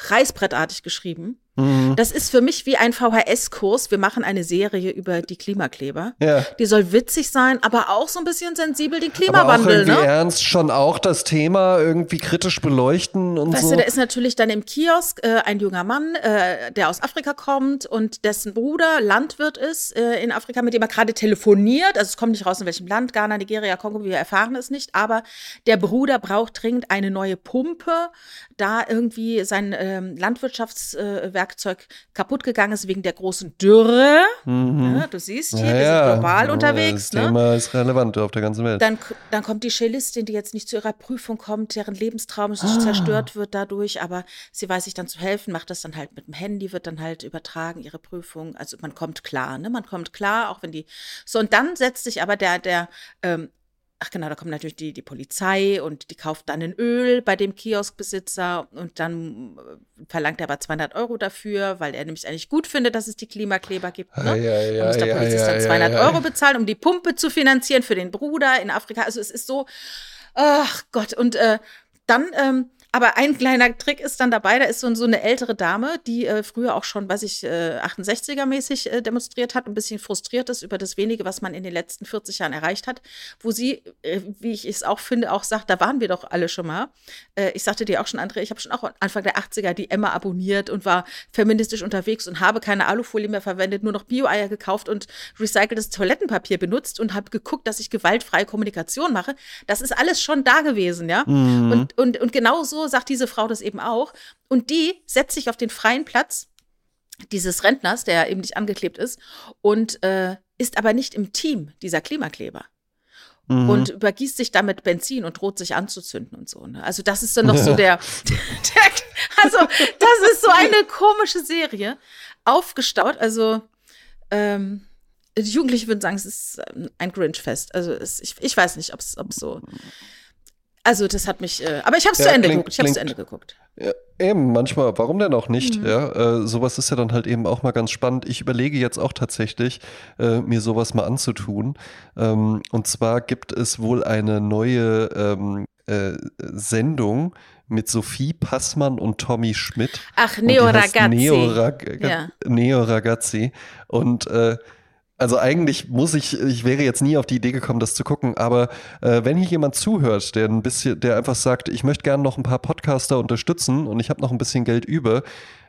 reißbrettartig geschrieben. Mhm. Das ist für mich wie ein VHS-Kurs. Wir machen eine Serie über die Klimakleber. Ja. Die soll witzig sein, aber auch so ein bisschen sensibel den Aber auch Klimawandel, ne? ernst schon auch das Thema irgendwie kritisch beleuchten und Weißt so. du, da ist natürlich dann im Kiosk äh, ein junger Mann, äh, der aus Afrika kommt und dessen Bruder Landwirt ist äh, in Afrika, mit dem er gerade telefoniert. Also es kommt nicht raus, in welchem Land, Ghana, Nigeria, Kongo, wir erfahren es nicht. Aber der Bruder braucht dringend eine neue Pumpe, da irgendwie sein ähm, Landwirtschaftswerkzeug kaputt gegangen ist wegen der großen Dürre. Mhm. Ja, du siehst hier, Ja, wir sind global Ja, unterwegs. Das Ne? Thema ist relevant auf der ganzen Welt. Dann, dann kommt die Cellistin, die jetzt nicht zu ihrer Prüfung kommt, deren Lebenstraum Ah. zerstört wird dadurch, aber sie weiß sich dann zu helfen, macht das dann halt mit dem Handy, wird dann halt übertragen, ihre Prüfung. Also man kommt klar, ne? Man kommt klar, auch wenn die. So, und dann setzt sich aber der, der, ähm, Ach genau, da kommt natürlich die, die Polizei und die kauft dann ein Öl bei dem Kioskbesitzer und dann äh, verlangt er aber 200 Euro dafür, weil er nämlich eigentlich gut findet, dass es die Klimakleber gibt. Ne? Ei, ei, Da muss der Polizist dann ei, 200 ei, ei. Euro bezahlen, um die Pumpe zu finanzieren für den Bruder in Afrika. Also es ist so, ach Gott. Und äh, dann, ähm, aber ein kleiner Trick ist dann dabei, da ist so, so eine ältere Dame, die äh, früher auch schon, weiß ich, äh, 68er-mäßig äh, demonstriert hat, ein bisschen frustriert ist über das wenige, was man in den letzten 40 Jahren erreicht hat, wo sie, äh, wie ich es auch finde, auch sagt, da waren wir doch alle schon mal. Äh, ich sagte dir auch schon, André, ich habe schon auch Anfang der 80er die Emma abonniert und war feministisch unterwegs und habe keine Alufolie mehr verwendet, nur noch Bio-Eier gekauft und recyceltes Toilettenpapier benutzt und habe geguckt, dass ich gewaltfreie Kommunikation mache. Das ist alles schon da gewesen, ja. Mhm. Und, und, und genau so sagt diese Frau das eben auch. Und die setzt sich auf den freien Platz dieses Rentners, der eben nicht angeklebt ist, und äh, ist aber nicht im Team dieser Klimakleber. Mhm. Und übergießt sich damit Benzin und droht sich anzuzünden und so. Ne? Also, das ist dann noch so der, der. Also, das ist so eine komische Serie. Aufgestaut. Also, ähm, die Jugendlichen würden sagen, es ist ähm, ein Grinch-Fest. Also, es, ich, ich weiß nicht, ob es so. Also, das hat mich. Äh, aber ich habe es Ja, zu Ende klingt- geguckt. Ich habe es zu Ende geguckt. Ja, eben, manchmal, warum denn auch nicht? Mhm. Ja, äh, sowas ist ja dann halt eben auch mal ganz spannend. Ich überlege jetzt auch tatsächlich, äh, mir sowas mal anzutun. Ähm, und zwar gibt es wohl eine neue ähm, äh, Sendung mit Sophie Passmann und Tommy Schmidt. Ach, Neo Ragazzi. Neo, Rag Ja. Neo Ragazzi. Und äh, also eigentlich muss ich, ich wäre jetzt nie auf die Idee gekommen, das zu gucken, aber äh, wenn hier jemand zuhört, der ein bisschen, der einfach sagt, ich möchte gerne noch ein paar Podcaster unterstützen und ich habe noch ein bisschen Geld über,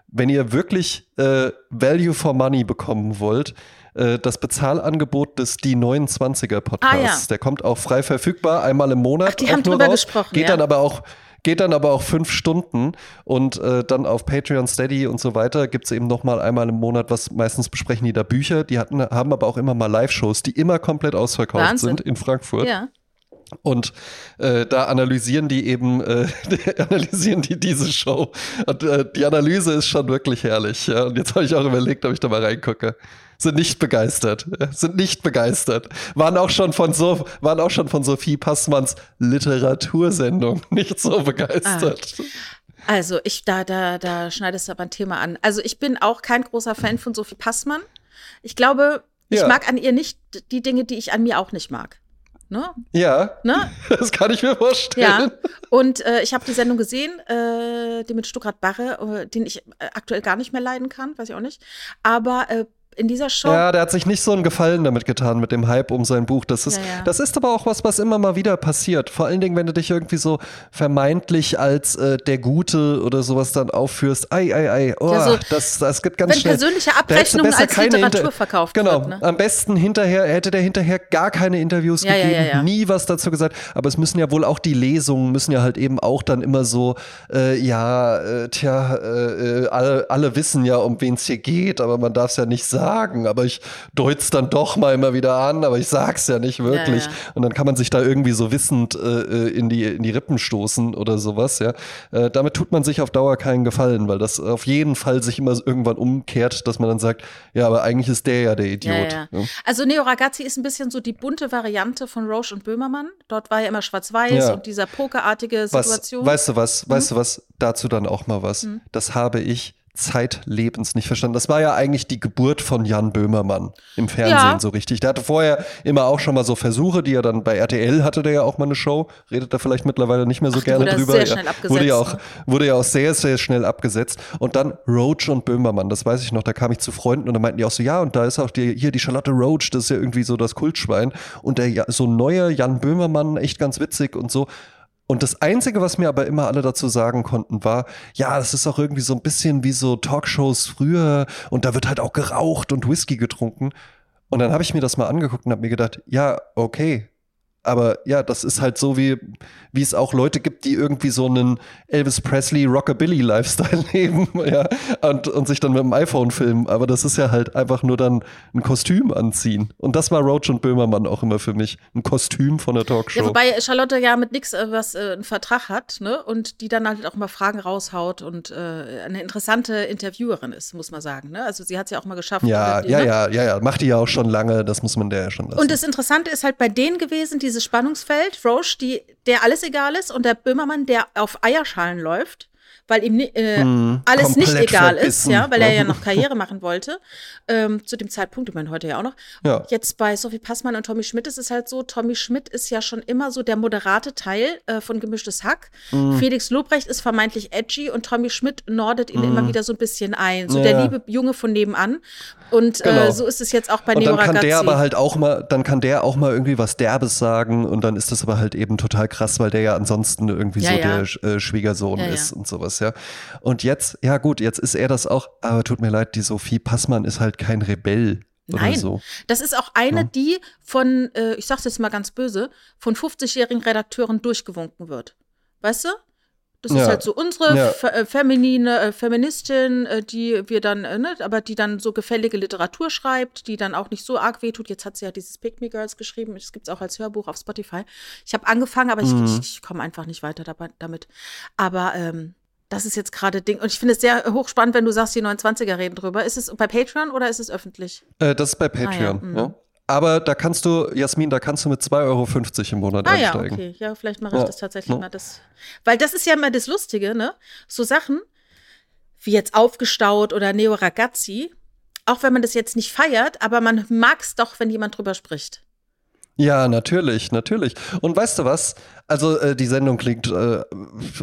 wenn ihr wirklich äh, Value for Money bekommen wollt, äh, das Bezahlangebot des Die 29er Podcasts, Ah, ja. der kommt auch frei verfügbar, einmal im Monat. Ach, die haben drüber raus, gesprochen, Geht ja. dann aber auch Geht dann aber auch fünf Stunden und äh, dann auf Patreon, Steady und so weiter gibt es eben noch mal einmal im Monat, was meistens besprechen die da Bücher. Die hatten, haben aber auch immer mal Live-Shows, die immer komplett ausverkauft Wahnsinn. sind in Frankfurt. Ja. Und äh, da analysieren die eben, äh, analysieren die diese Show. Und äh, die Analyse ist schon wirklich herrlich. Ja? Und jetzt habe ich auch überlegt, ob ich da mal reingucke. Sind nicht begeistert. Ja? Sind nicht begeistert. Waren auch schon von so, waren auch schon von Sophie Passmanns Literatursendung nicht so begeistert. Also, ich, da, da, da schneidest du aber ein Thema an. Also, ich bin auch kein großer Fan von Sophie Passmann. Ich glaube, ich Ja. mag an ihr nicht die Dinge, die ich an mir auch nicht mag. Ne? Ja, Ne? das kann ich mir vorstellen. Ja. Und äh, ich habe die Sendung gesehen, äh, die mit Stuttgart Barre, äh, den ich äh, aktuell gar nicht mehr leiden kann, weiß ich auch nicht. Aber äh, in dieser Show. Ja, der hat sich nicht so einen Gefallen damit getan mit dem Hype um sein Buch. Das ist, Ja, ja. das ist aber auch was, was immer mal wieder passiert. Vor allen Dingen, wenn du dich irgendwie so vermeintlich als äh, der Gute oder sowas dann aufführst. Ei, ei, ei. Oh, Ja, so, das, das gibt ganz wenn schnell. persönliche hättest du Abrechnungen als Literatur Inter- verkauft Genau, wird. Ne? am besten hinterher, hätte der hinterher gar keine Interviews gegeben, nie was dazu gesagt. Aber es müssen ja wohl auch die Lesungen, müssen ja halt eben auch dann immer so, äh, ja, äh, tja, äh, äh, alle, alle wissen ja, um wen es hier geht, aber man darf es ja nicht sagen. Aber ich deut's dann doch mal immer wieder an, aber ich sag's ja nicht wirklich. Ja, ja. Und dann kann man sich da irgendwie so wissend äh, äh, in, die, in die Rippen stoßen oder sowas, ja. Äh, damit tut man sich auf Dauer keinen Gefallen, weil das auf jeden Fall sich immer irgendwann umkehrt, dass man dann sagt, ja, aber eigentlich ist der ja der Idiot. Ja, ja. Also Neo Ragazzi ist ein bisschen so die bunte Variante von Roche und Böhmermann. Dort war ja immer schwarz-weiß und dieser pokerartige Was, Situation. weißt du was, Mhm. weißt du was, dazu dann auch mal was. Das habe ich zeitlebens nicht verstanden. Das war ja eigentlich die Geburt von Jan Böhmermann im Fernsehen Ja. so richtig. Der hatte vorher immer auch schon mal so Versuche, die er dann bei RTL hatte, der ja auch mal eine Show, redet da vielleicht mittlerweile nicht mehr so Ach, gerne wurde drüber. sehr schnell abgesetzt, wurde ja auch ne? wurde ja auch sehr sehr schnell abgesetzt und dann Roach und Böhmermann, das weiß ich noch, da kam ich zu Freunden und da meinten die auch so, ja, und da ist auch die, hier die Charlotte Roach, das ist ja irgendwie so das Kultschwein und der so neuer Jan Böhmermann, echt ganz witzig und so. Und das Einzige, was mir aber immer alle dazu sagen konnten, war, ja, das ist auch irgendwie so ein bisschen wie so Talkshows früher und da wird halt auch geraucht und Whisky getrunken. Und dann habe ich mir das mal angeguckt und habe mir gedacht, ja, okay, aber ja, das ist halt so wie, wie es auch Leute gibt, die irgendwie so einen Elvis Presley Rockabilly Lifestyle leben, ja, und, und sich dann mit dem iPhone filmen. Aber das ist ja halt einfach nur dann ein Kostüm anziehen. Und das war Roach und Böhmermann auch immer für mich. Ein Kostüm von der Talkshow. Ja, wobei Charlotte ja mit nix äh, was äh, einen Vertrag hat, ne? Und die dann halt auch mal Fragen raushaut und äh, eine interessante Interviewerin ist, muss man sagen. Ne? Also sie hat es ja auch mal geschafft. Ja, ja, ne? ja, ja, ja. Macht die ja auch schon lange, das muss man der ja schon lassen. Und das Interessante ist halt bei denen gewesen, dieses Spannungsfeld, Roche, die, der alles egal ist, und der Böhmermann, der auf Eierschalen läuft, weil ihm äh, Mm, alles nicht egal ist, ja, weil er ja noch Karriere machen wollte. Ähm, zu dem Zeitpunkt, ich meine, heute ja auch noch. Ja. Jetzt bei Sophie Passmann und Tommy Schmidt ist es halt so, Tommy Schmidt ist ja schon immer so der moderate Teil äh, von Gemischtes Hack. Mm. Felix Lobrecht ist vermeintlich edgy und Tommy Schmidt nordet ihn immer wieder so ein bisschen ein. So Mm. Ja. der liebe Junge von nebenan. Und Genau. äh, so ist es jetzt auch bei und dann kann Ragazzi. der aber halt auch mal, dann kann der auch mal irgendwie was Derbes sagen und dann ist das aber halt eben total krass, weil der ja ansonsten irgendwie Ja, so der äh, Schwiegersohn ist und sowas, ja. Und jetzt, ja gut, jetzt ist er das auch, aber tut mir leid, die Sophie Passmann ist halt kein Rebell Nein, oder so. das ist auch eine, Ja. die von, äh, ich sag's jetzt mal ganz böse, von 50-jährigen Redakteuren durchgewunken wird. Weißt du? Das ist Ja. halt so unsere Ja. fe äh, feminine äh, Feministin, äh, die wir dann, äh, ne, aber die dann so gefällige Literatur schreibt, die dann auch nicht so arg wehtut. Jetzt hat sie ja dieses Pick Me Girls geschrieben. Das gibt's auch als Hörbuch auf Spotify. Ich habe angefangen, aber ich, Mhm. ich, ich komme einfach nicht weiter dabei, damit. Aber ähm, das ist jetzt gerade Ding. Und ich finde es sehr hochspannend, wenn du sagst, die 29er reden drüber. Ist es bei Patreon oder ist es öffentlich? Äh, das ist bei ja, Patreon, mm. ja. Aber da kannst du, Jasmin, da kannst du mit 2,50 Euro im Monat Ah ja, einsteigen. okay. Ja, vielleicht mache ich Ja. das tatsächlich Ja. mal. Das, weil das ist ja immer das Lustige, ne? So Sachen wie jetzt aufgestaut oder Neo Ragazzi, auch wenn man das jetzt nicht feiert, aber man mag es doch, wenn jemand drüber spricht. Ja, natürlich, natürlich. Und weißt du was? Also äh, die Sendung klingt äh,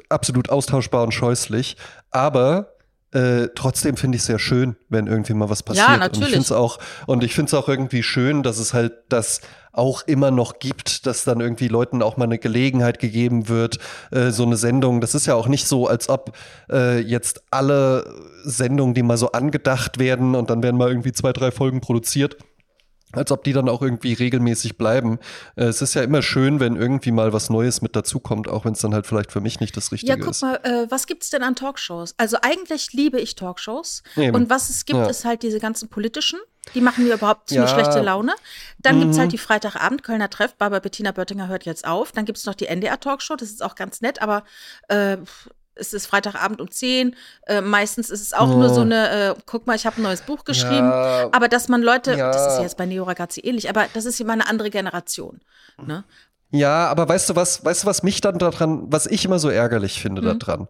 absolut austauschbar und scheußlich, aber äh, trotzdem finde ich es sehr schön, wenn irgendwie mal was passiert. Und ich natürlich. finde es auch und ich finde es auch irgendwie schön, dass es halt das auch immer noch gibt, dass dann irgendwie Leuten auch mal eine Gelegenheit gegeben wird, äh, so eine Sendung. Das ist ja auch nicht so, als ob äh, jetzt alle Sendungen, die mal so angedacht werden und dann werden mal irgendwie zwei, drei Folgen produziert, als ob die dann auch irgendwie regelmäßig bleiben. Äh, es ist ja immer schön, wenn irgendwie mal was Neues mit dazukommt, auch wenn es dann halt vielleicht für mich nicht das Richtige Ja, guck ist. mal, äh, was gibt's denn an Talkshows? Also eigentlich liebe ich Talkshows. Eben. Und was es gibt, Ja. ist halt diese ganzen politischen. Die machen mir überhaupt Ja. ziemlich schlechte Laune. Dann gibt's Mhm. halt die Freitagabend Kölner Treff. Barbara Bettina Böttinger hört jetzt auf. Dann gibt's noch die NDR Talkshow. Das ist auch ganz nett, aber äh, es ist Freitagabend um 10. Äh, meistens ist es auch nur so eine, äh, guck mal, ich habe ein neues Buch geschrieben. Ja. Aber dass man Leute, Ja. das ist jetzt bei Neo Ragazzi ähnlich, aber das ist immer eine andere Generation. Ne? Ja, aber weißt du was, weißt du, was mich dann daran, was ich immer so ärgerlich finde Mhm. daran?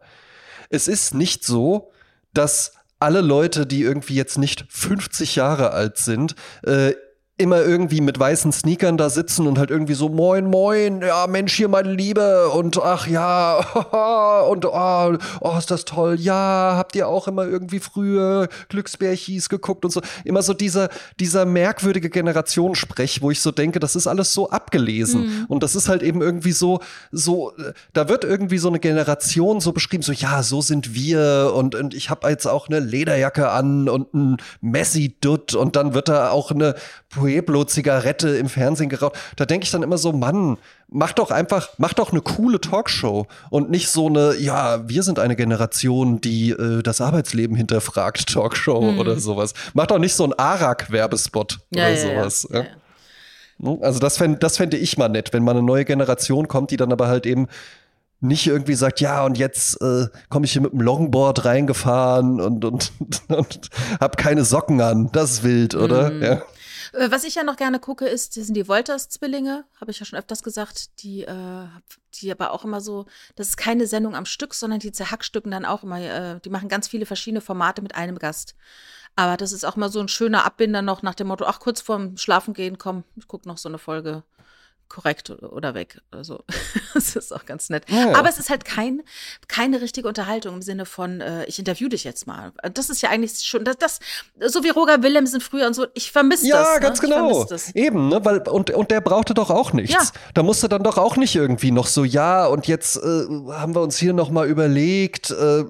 Es ist nicht so, dass alle Leute, die irgendwie jetzt nicht 50 Jahre alt sind, äh, immer irgendwie mit weißen Sneakern da sitzen und halt irgendwie so moin moin, ja Mensch hier meine Liebe und ach ja und oh, oh ist das toll, ja habt ihr auch immer irgendwie früher Glücksbärchis geguckt und so. Immer so dieser dieser merkwürdige Generationssprech, wo ich so denke, das ist alles so abgelesen. Und das ist halt eben irgendwie so so da wird irgendwie so eine Generation so beschrieben, so ja so sind wir und, und ich habe jetzt auch eine Lederjacke an und ein Messi-Dutt und dann wird da auch eine Pueblo-Zigarette im Fernsehen geraucht. Da denke ich dann immer so, Mann, mach doch einfach, mach doch eine coole Talkshow und nicht so eine, ja, wir sind eine Generation, die äh, das Arbeitsleben hinterfragt, Talkshow oder sowas. Mach doch nicht so ein Arak-Werbespot oder sowas. ja, ja. Also das fände das fände ich mal nett, wenn mal eine neue Generation kommt, die dann aber halt eben nicht irgendwie sagt, ja, und jetzt äh, komme ich hier mit dem Longboard reingefahren und, und, und hab keine Socken an. Das ist wild, oder? Mhm. Ja. Äh, Was ich ja noch gerne gucke, ist, das sind die Wolters-Zwillinge, habe ich ja schon öfters gesagt, die, äh, die aber auch immer so, das ist keine Sendung am Stück, sondern die zerhackstücken dann auch immer, äh, die machen ganz viele verschiedene Formate mit einem Gast. Aber das ist auch mal so ein schöner Abbinder noch nach dem Motto, ach, kurz vorm Schlafengehen, komm, ich gucke noch so eine Folge korrekt oder weg. Also, das ist auch ganz nett. Ja, ja. Aber es ist halt kein, keine richtige Unterhaltung im Sinne von, äh, ich interview dich jetzt mal. Das ist ja eigentlich schon, das, das so wie Roger Willemsen früher und so, ich vermisse Ja, das. ganz ne? genau. Ich vermisse das. Eben, ne? Weil, und, und der brauchte doch auch nichts. Ja. Da musste dann doch auch nicht irgendwie noch so, ja, und jetzt äh, haben wir uns hier noch mal überlegt, äh,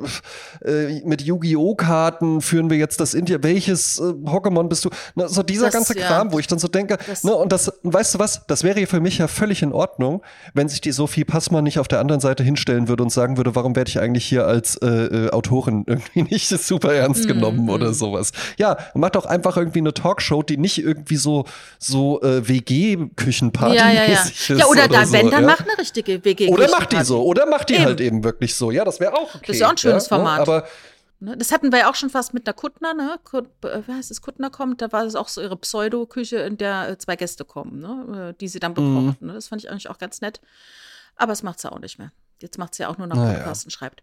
äh, mit Yu-Gi-Oh! Karten führen wir jetzt das India. Welches äh, Pokémon bist du? Ne, so dieser Das, ganze ja. Kram, wo ich dann so denke, Das- ne, und das, weißt du was, das wäre für mich ja völlig in Ordnung, wenn sich die Sophie Passmann nicht auf der anderen Seite hinstellen würde und sagen würde, warum werde ich eigentlich hier als äh, äh, Autorin irgendwie nicht super ernst genommen mm, oder mm. sowas. Ja, mach doch einfach irgendwie eine Talkshow, die nicht irgendwie so, so äh, WG-Küchenparty ja, ja, ja. ist. Ja, oder, oder da, so, wenn, dann ja? mach eine richtige WG-Küchenparty. Oder mach die so, oder mach die eben. halt eben wirklich so. Ja, das wäre auch okay. Das ist ja auch ein schönes ja, ne? Format. Aber Ne? Das hatten wir ja auch schon fast mit der Kuttner, ne? Kut, äh, wie heißt es, Kuttner kommt, da war es auch so ihre Pseudo-Küche, in der äh, zwei Gäste kommen, ne? Äh, die sie dann mhm. bekocht. Mhm. Ne? Das fand ich eigentlich auch ganz nett. Aber es macht sie auch nicht mehr. Jetzt macht sie ja auch nur noch naja. Podcasten, schreibt.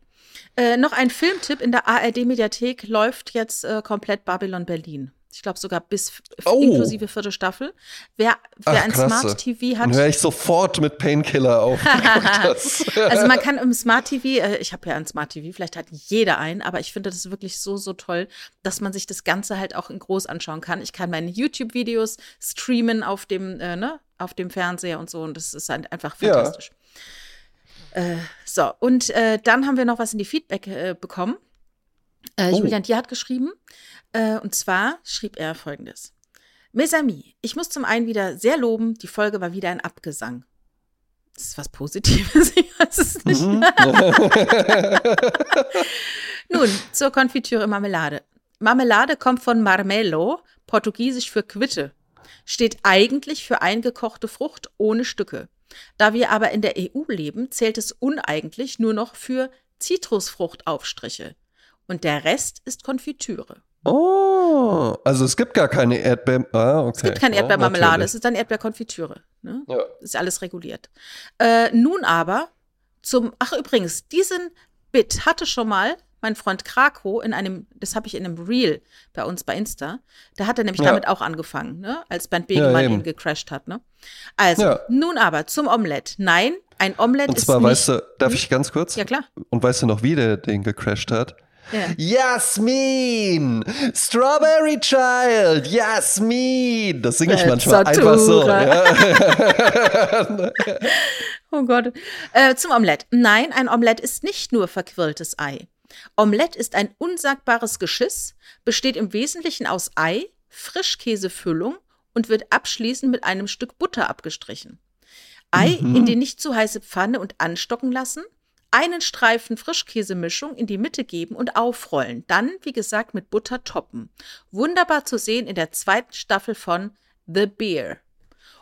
Äh, noch ein Filmtipp: In der ARD-Mediathek läuft jetzt äh, komplett Babylon Berlin. Ich glaube sogar bis oh. inklusive vierte Staffel. Wer, wer Ach, ein Smart TV hat. Dann höre ich sofort mit Painkiller auf. also man kann im Smart TV, äh, ich habe ja ein Smart TV, vielleicht hat jeder einen, aber ich finde das wirklich so, so toll, dass man sich das Ganze halt auch in groß anschauen kann. Ich kann meine YouTube-Videos streamen auf dem, äh, ne, auf dem Fernseher und so und das ist halt einfach fantastisch. Ja. Äh, so, und äh, dann haben wir noch was in die Feedback äh, bekommen. Äh, oh. Julian Dier hat geschrieben, äh, und zwar schrieb er folgendes. Mes amis, ich muss zum einen wieder sehr loben, die Folge war wieder ein Abgesang. Das ist was Positives, ich weiß es nicht. Mhm. Nun, zur Konfitüre Marmelade. Marmelade kommt von Marmelo, portugiesisch für Quitte. Steht eigentlich für eingekochte Frucht ohne Stücke. Da wir aber in der EU leben, zählt es uneigentlich nur noch für Zitrusfruchtaufstriche. Und der Rest ist Konfitüre. Oh, also es gibt gar keine Erdbeer. Ah, okay. Es gibt keine Erdbeermarmelade, oh, es ist dann Erdbeerkonfitüre. Ne? Ja. Ist alles reguliert. Äh, nun aber zum. Ach, übrigens, diesen Bit hatte schon mal mein Freund Krako in einem, das habe ich in einem Reel bei uns bei Insta, da hat er nämlich ja. damit auch angefangen, ne? als Bernd Begemann ja, ihn gecrashed hat. Ne? Also, ja. nun aber zum Omelett. Nein, ein Omelett ist. Und zwar, nicht, weißt du, darf hm? ich ganz kurz? Ja, klar. Und weißt du noch, wie der den gecrashed hat? Ja. Jasmin! Strawberry Child! Jasmin! Das singe ich manchmal einfach so. Ja. oh Gott. Äh, zum Omelett. Nein, ein Omelett ist nicht nur verquirltes Ei. Omelett ist ein unsagbares Geschiss, besteht im Wesentlichen aus Ei, Frischkäsefüllung und wird abschließend mit einem Stück Butter abgestrichen. Ei mhm. in die nicht zu heiße Pfanne und anstocken lassen, einen Streifen Frischkäsemischung in die Mitte geben und aufrollen. Dann, wie gesagt, mit Butter toppen. Wunderbar zu sehen in der zweiten Staffel von The Beer.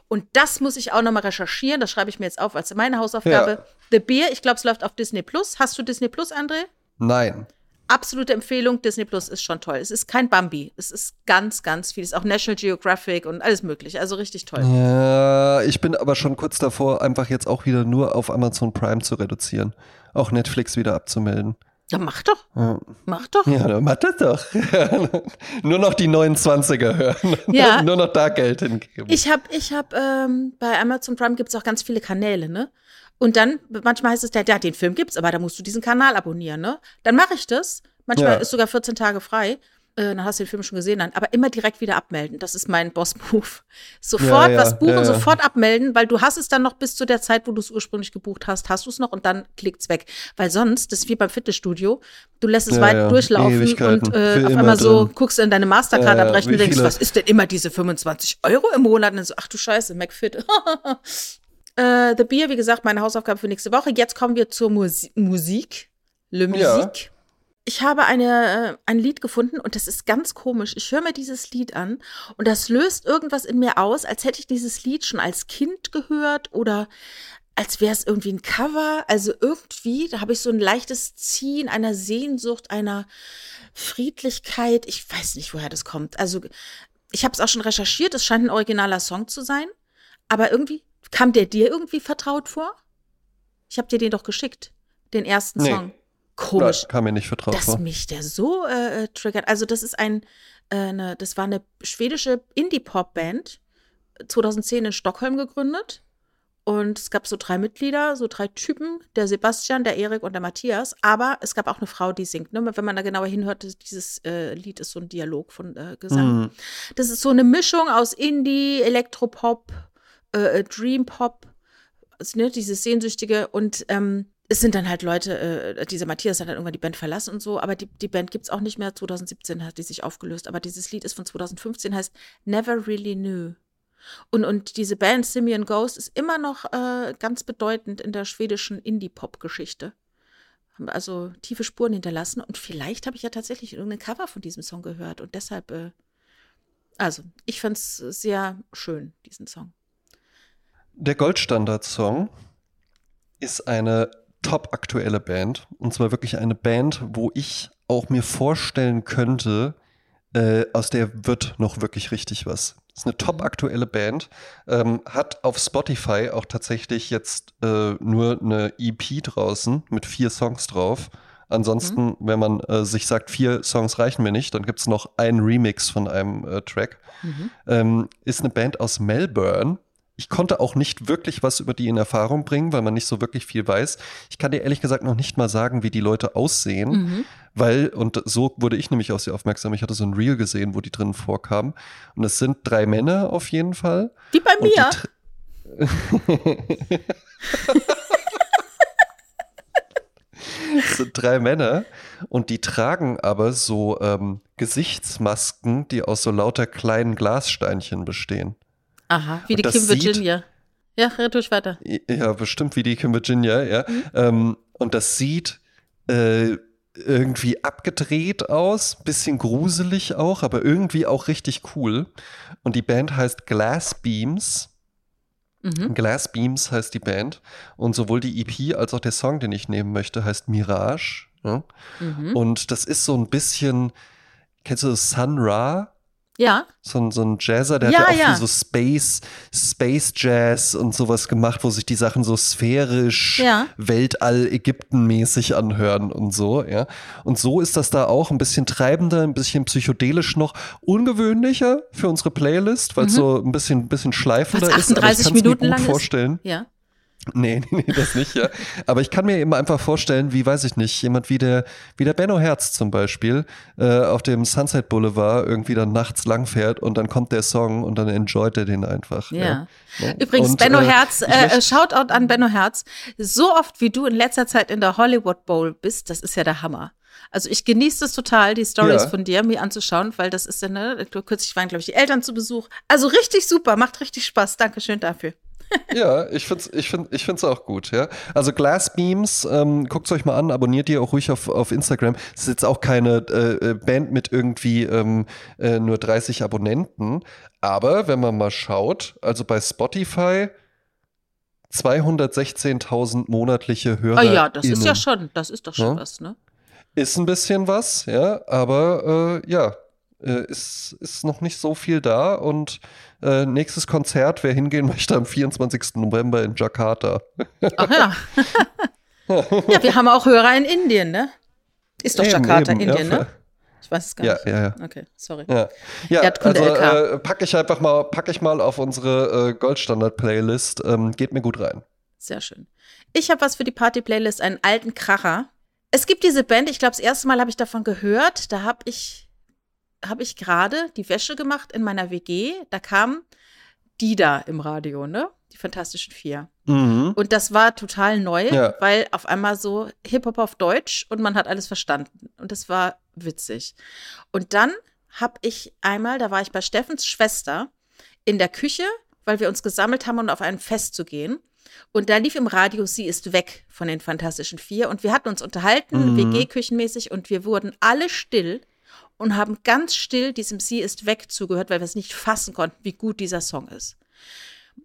Und das muss ich auch nochmal recherchieren. Das schreibe ich mir jetzt auf als meine Hausaufgabe. Ja. The Beer, ich glaube, es läuft auf Disney Plus. Hast du Disney Plus, André? Nein. Absolute Empfehlung. Disney Plus ist schon toll. Es ist kein Bambi. Es ist ganz, ganz viel. Es ist auch National Geographic und alles mögliche. Also richtig toll. Ja, ich bin aber schon kurz davor, einfach jetzt auch wieder nur auf Amazon Prime zu reduzieren auch Netflix wieder abzumelden. Ja, mach doch. Ja. Mach doch. Ja, dann mach das doch. Nur noch die 29er hören. Ja. Nur noch da Geld hingeben. Ich habe, ich hab, ähm, bei Amazon Prime gibt es auch ganz viele Kanäle, ne? Und dann, manchmal heißt es, ja, den Film gibt's, aber da musst du diesen Kanal abonnieren, ne? Dann mache ich das. Manchmal ja. ist sogar 14 Tage frei. Äh, dann hast du den Film schon gesehen, dann, aber immer direkt wieder abmelden. Das ist mein Boss-Move. Sofort ja, ja, was buchen, ja, sofort abmelden, weil du hast es dann noch bis zu der Zeit, wo du es ursprünglich gebucht hast, hast du es noch und dann klickt's weg. Weil sonst, das ist wie beim Fitnessstudio, du lässt es weit durchlaufen und äh, auf einmal so drin. guckst du in deine Mastercard abrechnen und denkst, was ist denn immer diese 25 Euro im Monat? Und dann so, ach du Scheiße, McFit. äh, The Beer, wie gesagt, meine Hausaufgabe für nächste Woche. Jetzt kommen wir zur Musi Musik. Le Musique ich habe eine, äh, ein Lied gefunden und das ist ganz komisch. Ich höre mir dieses Lied an und das löst irgendwas in mir aus, als hätte ich dieses Lied schon als Kind gehört oder als wäre es irgendwie ein Cover. Also irgendwie, da habe ich so ein leichtes Ziehen einer Sehnsucht, einer Friedlichkeit. Ich weiß nicht, woher das kommt. Also ich habe es auch schon recherchiert. Es scheint ein originaler Song zu sein. Aber irgendwie kam der dir irgendwie vertraut vor? Ich habe dir den doch geschickt, den ersten nee. Song komisch. kam mir nicht vertraut dass vor. mich der so äh, triggert. Also das ist ein, äh, eine, das war eine schwedische Indie-Pop-Band, 2010 in Stockholm gegründet. Und es gab so drei Mitglieder, so drei Typen, der Sebastian, der Erik und der Matthias. Aber es gab auch eine Frau, die singt. Ne? Wenn man da genauer hinhört, dieses äh, Lied ist so ein Dialog von äh, Gesang. Mhm. Das ist so eine Mischung aus Indie, Elektropop, äh, äh Dream Pop, also, ne, dieses Sehnsüchtige und ähm, es sind dann halt Leute, äh, dieser Matthias hat dann irgendwann die Band verlassen und so, aber die, die Band gibt's auch nicht mehr. 2017 hat die sich aufgelöst, aber dieses Lied ist von 2015, heißt Never Really Knew. Und, und diese Band Simeon Ghost ist immer noch äh, ganz bedeutend in der schwedischen Indie-Pop-Geschichte. Haben also tiefe Spuren hinterlassen. Und vielleicht habe ich ja tatsächlich irgendein Cover von diesem Song gehört. Und deshalb, äh, also, ich fand es sehr schön, diesen Song. Der Goldstandard-Song ist eine top aktuelle Band. Und zwar wirklich eine Band, wo ich auch mir vorstellen könnte, äh, aus der wird noch wirklich richtig was. Ist eine top aktuelle Band, ähm, hat auf Spotify auch tatsächlich jetzt äh, nur eine EP draußen mit vier Songs drauf. Ansonsten, mhm. wenn man äh, sich sagt, vier Songs reichen mir nicht, dann gibt es noch einen Remix von einem äh, Track. Mhm. Ähm, ist eine Band aus Melbourne ich konnte auch nicht wirklich was über die in Erfahrung bringen, weil man nicht so wirklich viel weiß. Ich kann dir ehrlich gesagt noch nicht mal sagen, wie die Leute aussehen, mhm. weil, und so wurde ich nämlich auf sie aufmerksam, ich hatte so ein Reel gesehen, wo die drin vorkamen. Und es sind drei Männer auf jeden Fall. Wie bei mir. es sind drei Männer und die tragen aber so ähm, Gesichtsmasken, die aus so lauter kleinen Glassteinchen bestehen. Aha, wie die Kim Virginia. Ja, red durch weiter. Ja, bestimmt wie die Kim Virginia, ja. Mhm. Ähm, und das sieht äh, irgendwie abgedreht aus, bisschen gruselig auch, aber irgendwie auch richtig cool. Und die Band heißt Glass Beams. Mhm. Glass Beams heißt die Band. Und sowohl die EP als auch der Song, den ich nehmen möchte, heißt Mirage. Ja? Mhm. Und das ist so ein bisschen, kennst du Sun Ra? Ja. So, ein, so ein Jazzer, der ja, hat ja auch ja. so Space, Space Jazz und sowas gemacht, wo sich die Sachen so sphärisch, ja. Weltall, Ägypten-mäßig anhören und so, ja. Und so ist das da auch ein bisschen treibender, ein bisschen psychedelisch noch, ungewöhnlicher für unsere Playlist, weil es mhm. so ein bisschen, ein bisschen schleifender ist. Aber ich Minuten mir gut vorstellen. Ist? Ja. Nee, nee, nee, das nicht, ja. Aber ich kann mir eben einfach vorstellen, wie, weiß ich nicht, jemand wie der, wie der Benno Herz zum Beispiel äh, auf dem Sunset Boulevard irgendwie dann nachts langfährt und dann kommt der Song und dann enjoyt er den einfach. Ja. ja. Übrigens, und, Benno äh, Herz, äh, Shoutout an Benno Herz. So oft, wie du in letzter Zeit in der Hollywood Bowl bist, das ist ja der Hammer. Also ich genieße es total, die Stories ja. von dir mir anzuschauen, weil das ist ja, ne, kürzlich waren, glaube ich, die Eltern zu Besuch. Also richtig super, macht richtig Spaß. Dankeschön dafür ja, ich finde es ich find, ich find's auch gut. Ja? Also Glass Beams, ähm, guckt es euch mal an, abonniert die auch ruhig auf, auf Instagram. Es ist jetzt auch keine äh, äh Band mit irgendwie ähm, äh, nur 30 Abonnenten. Aber wenn man mal schaut, also bei Spotify 216.000 monatliche Hörer. Ah ja, das ist ja schon, das ist doch schon ja? was, ne? Ist ein bisschen was, ja, aber äh, ja, äh, ist, ist noch nicht so viel da und äh, nächstes Konzert, wer hingehen möchte, am 24. November in Jakarta. Ach ja. ja, wir haben auch Hörer in Indien, ne? Ist doch eben, Jakarta, eben, Indien, ja, ne? Ich weiß es gar ja, nicht. Ja, ja. Okay, sorry. Ja, ja also äh, packe ich einfach mal, packe ich mal auf unsere äh, Goldstandard-Playlist. Ähm, geht mir gut rein. Sehr schön. Ich habe was für die Party-Playlist, einen alten Kracher. Es gibt diese Band, ich glaube, das erste Mal habe ich davon gehört. Da habe ich habe ich gerade die Wäsche gemacht in meiner WG. Da kam die da im Radio, ne? Die Fantastischen Vier. Mhm. Und das war total neu, ja. weil auf einmal so Hip-Hop auf Deutsch und man hat alles verstanden. Und das war witzig. Und dann habe ich einmal, da war ich bei Steffens Schwester in der Küche, weil wir uns gesammelt haben, um auf ein Fest zu gehen. Und da lief im Radio Sie ist weg von den Fantastischen Vier. Und wir hatten uns unterhalten, mhm. WG-küchenmäßig, und wir wurden alle still und haben ganz still diesem Sie ist weg zugehört, weil wir es nicht fassen konnten, wie gut dieser Song ist.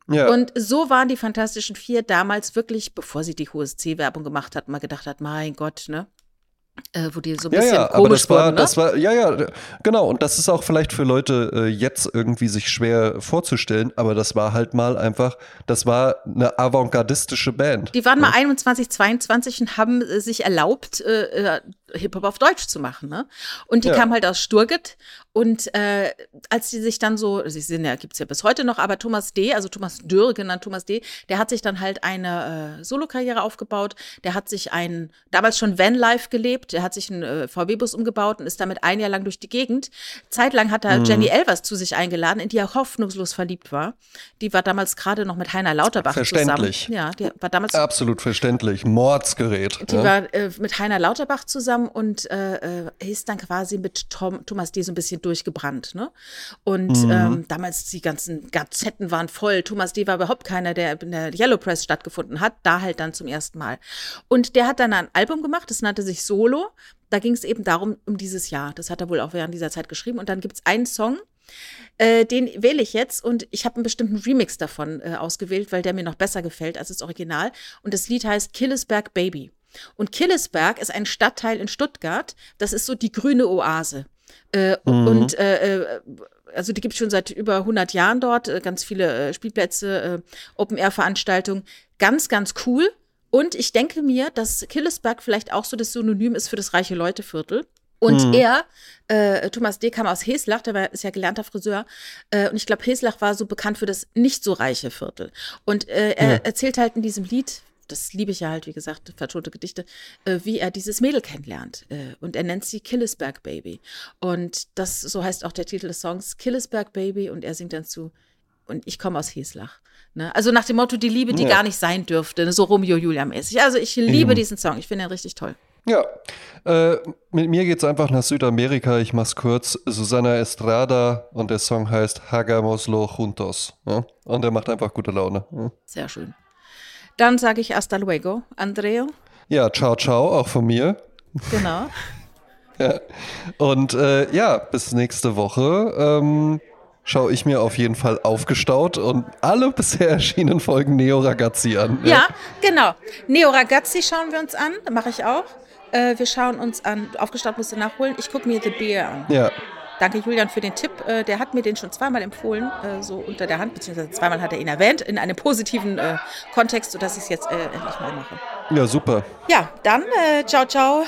Ja. Und so waren die Fantastischen Vier damals wirklich, bevor sie die HSC-Werbung gemacht hat, mal gedacht hat, mein Gott, ne? Äh, wo die so ein ja, bisschen ja, komisch aber das war, wurden, ne? das war, ja, ja, genau. Und das ist auch vielleicht für Leute äh, jetzt irgendwie sich schwer vorzustellen, aber das war halt mal einfach, das war eine avantgardistische Band. Die waren ja. mal 21, 22 und haben äh, sich erlaubt, äh, äh, Hip-Hop auf Deutsch zu machen, ne? Und die ja. kamen halt aus Sturget und äh, als sie sich dann so, sie sind ja, gibt's ja bis heute noch, aber Thomas D., also Thomas Dürr, genannt Thomas D., der hat sich dann halt eine äh, Solokarriere aufgebaut, der hat sich ein, damals schon Vanlife gelebt, gelebt. Er hat sich einen äh, VW-Bus umgebaut und ist damit ein Jahr lang durch die Gegend. Zeitlang hat Mhm. er Jenny Elvers zu sich eingeladen, in die er hoffnungslos verliebt war. Die war damals gerade noch mit Heiner Lauterbach Verständlich. zusammen. Ja, die war damals Absolut verständlich. Mordsgerät. die ja. war äh, mit Heiner Lauterbach zusammen und äh, äh, ist dann quasi mit Tom, Thomas D. so ein bisschen durchgebrannt. Ne? Und Mhm. ähm, damals die ganzen Gazetten waren voll. Thomas D. war überhaupt keiner, der in der Yellow Press stattgefunden hat. Da halt dann zum ersten Mal. Und der hat dann ein Album gemacht, das nannte sich Solo. Da ging es eben darum, um dieses Jahr. Das hat er wohl auch während dieser Zeit geschrieben. Und dann gibt es einen Song, äh, den wähle ich jetzt und ich habe einen bestimmten Remix davon äh, ausgewählt, weil der mir noch besser gefällt als das Original. Und das Lied heißt Killesberg Baby. Und Killesberg ist ein Stadtteil in Stuttgart. Das ist so die grüne Oase. Äh, Und äh, äh, also die gibt es schon seit über 100 Jahren dort. Äh, ganz viele äh, Spielplätze, Open-Air-Veranstaltungen. Ganz, ganz cool. Und ich denke mir, dass Killesberg vielleicht auch so das Synonym ist für das reiche Leute-Viertel. Und er, äh, Thomas D. kam aus Heslach, der war, ist ja gelernter Friseur. Äh, und ich glaube, Heslach war so bekannt für das nicht so reiche Viertel. Und äh, er Ja. erzählt halt in diesem Lied, das liebe ich ja halt, wie gesagt, vertonte Gedichte, äh, wie er dieses Mädel kennenlernt. Äh, und er nennt sie Killesberg Baby. Und das, so heißt auch der Titel des Songs, Killesberg Baby. Und er singt dann zu, und ich komme aus Heslach. Ne? Also nach dem Motto, die Liebe, die Ja. gar nicht sein dürfte, ne? so Romeo Julia mäßig. Also ich liebe Eben. diesen Song, ich finde ihn richtig toll. Ja, äh, mit mir geht's einfach nach Südamerika. Ich mach's kurz. Susana Estrada und der Song heißt Hagamoslo Juntos. Ja? Und der macht einfach gute Laune. Ja, Sehr schön. Dann sage ich hasta luego, Andreo. ja ciao, ciao, auch von mir. Genau. Und äh, ja, bis nächste Woche. Ähm, schaue ich mir auf jeden Fall aufgestaut und alle bisher erschienenen Folgen Neo Ragazzi an. Ja, genau. Neo Ragazzi schauen wir uns an, mache ich auch. Äh, wir schauen uns an, aufgestaut musst du nachholen. Ich gucke mir The Bear an. Ja, Danke Julian für den Tipp. Äh, der hat mir den schon zweimal empfohlen, äh, so unter der Hand, beziehungsweise zweimal hat er ihn erwähnt, in einem positiven äh, Kontext, sodass ich es jetzt äh, endlich mal mache. ja, super. Ja, dann äh, ciao, ciao.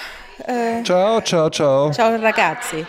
Ciao, ciao, ciao. ciao ragazzi.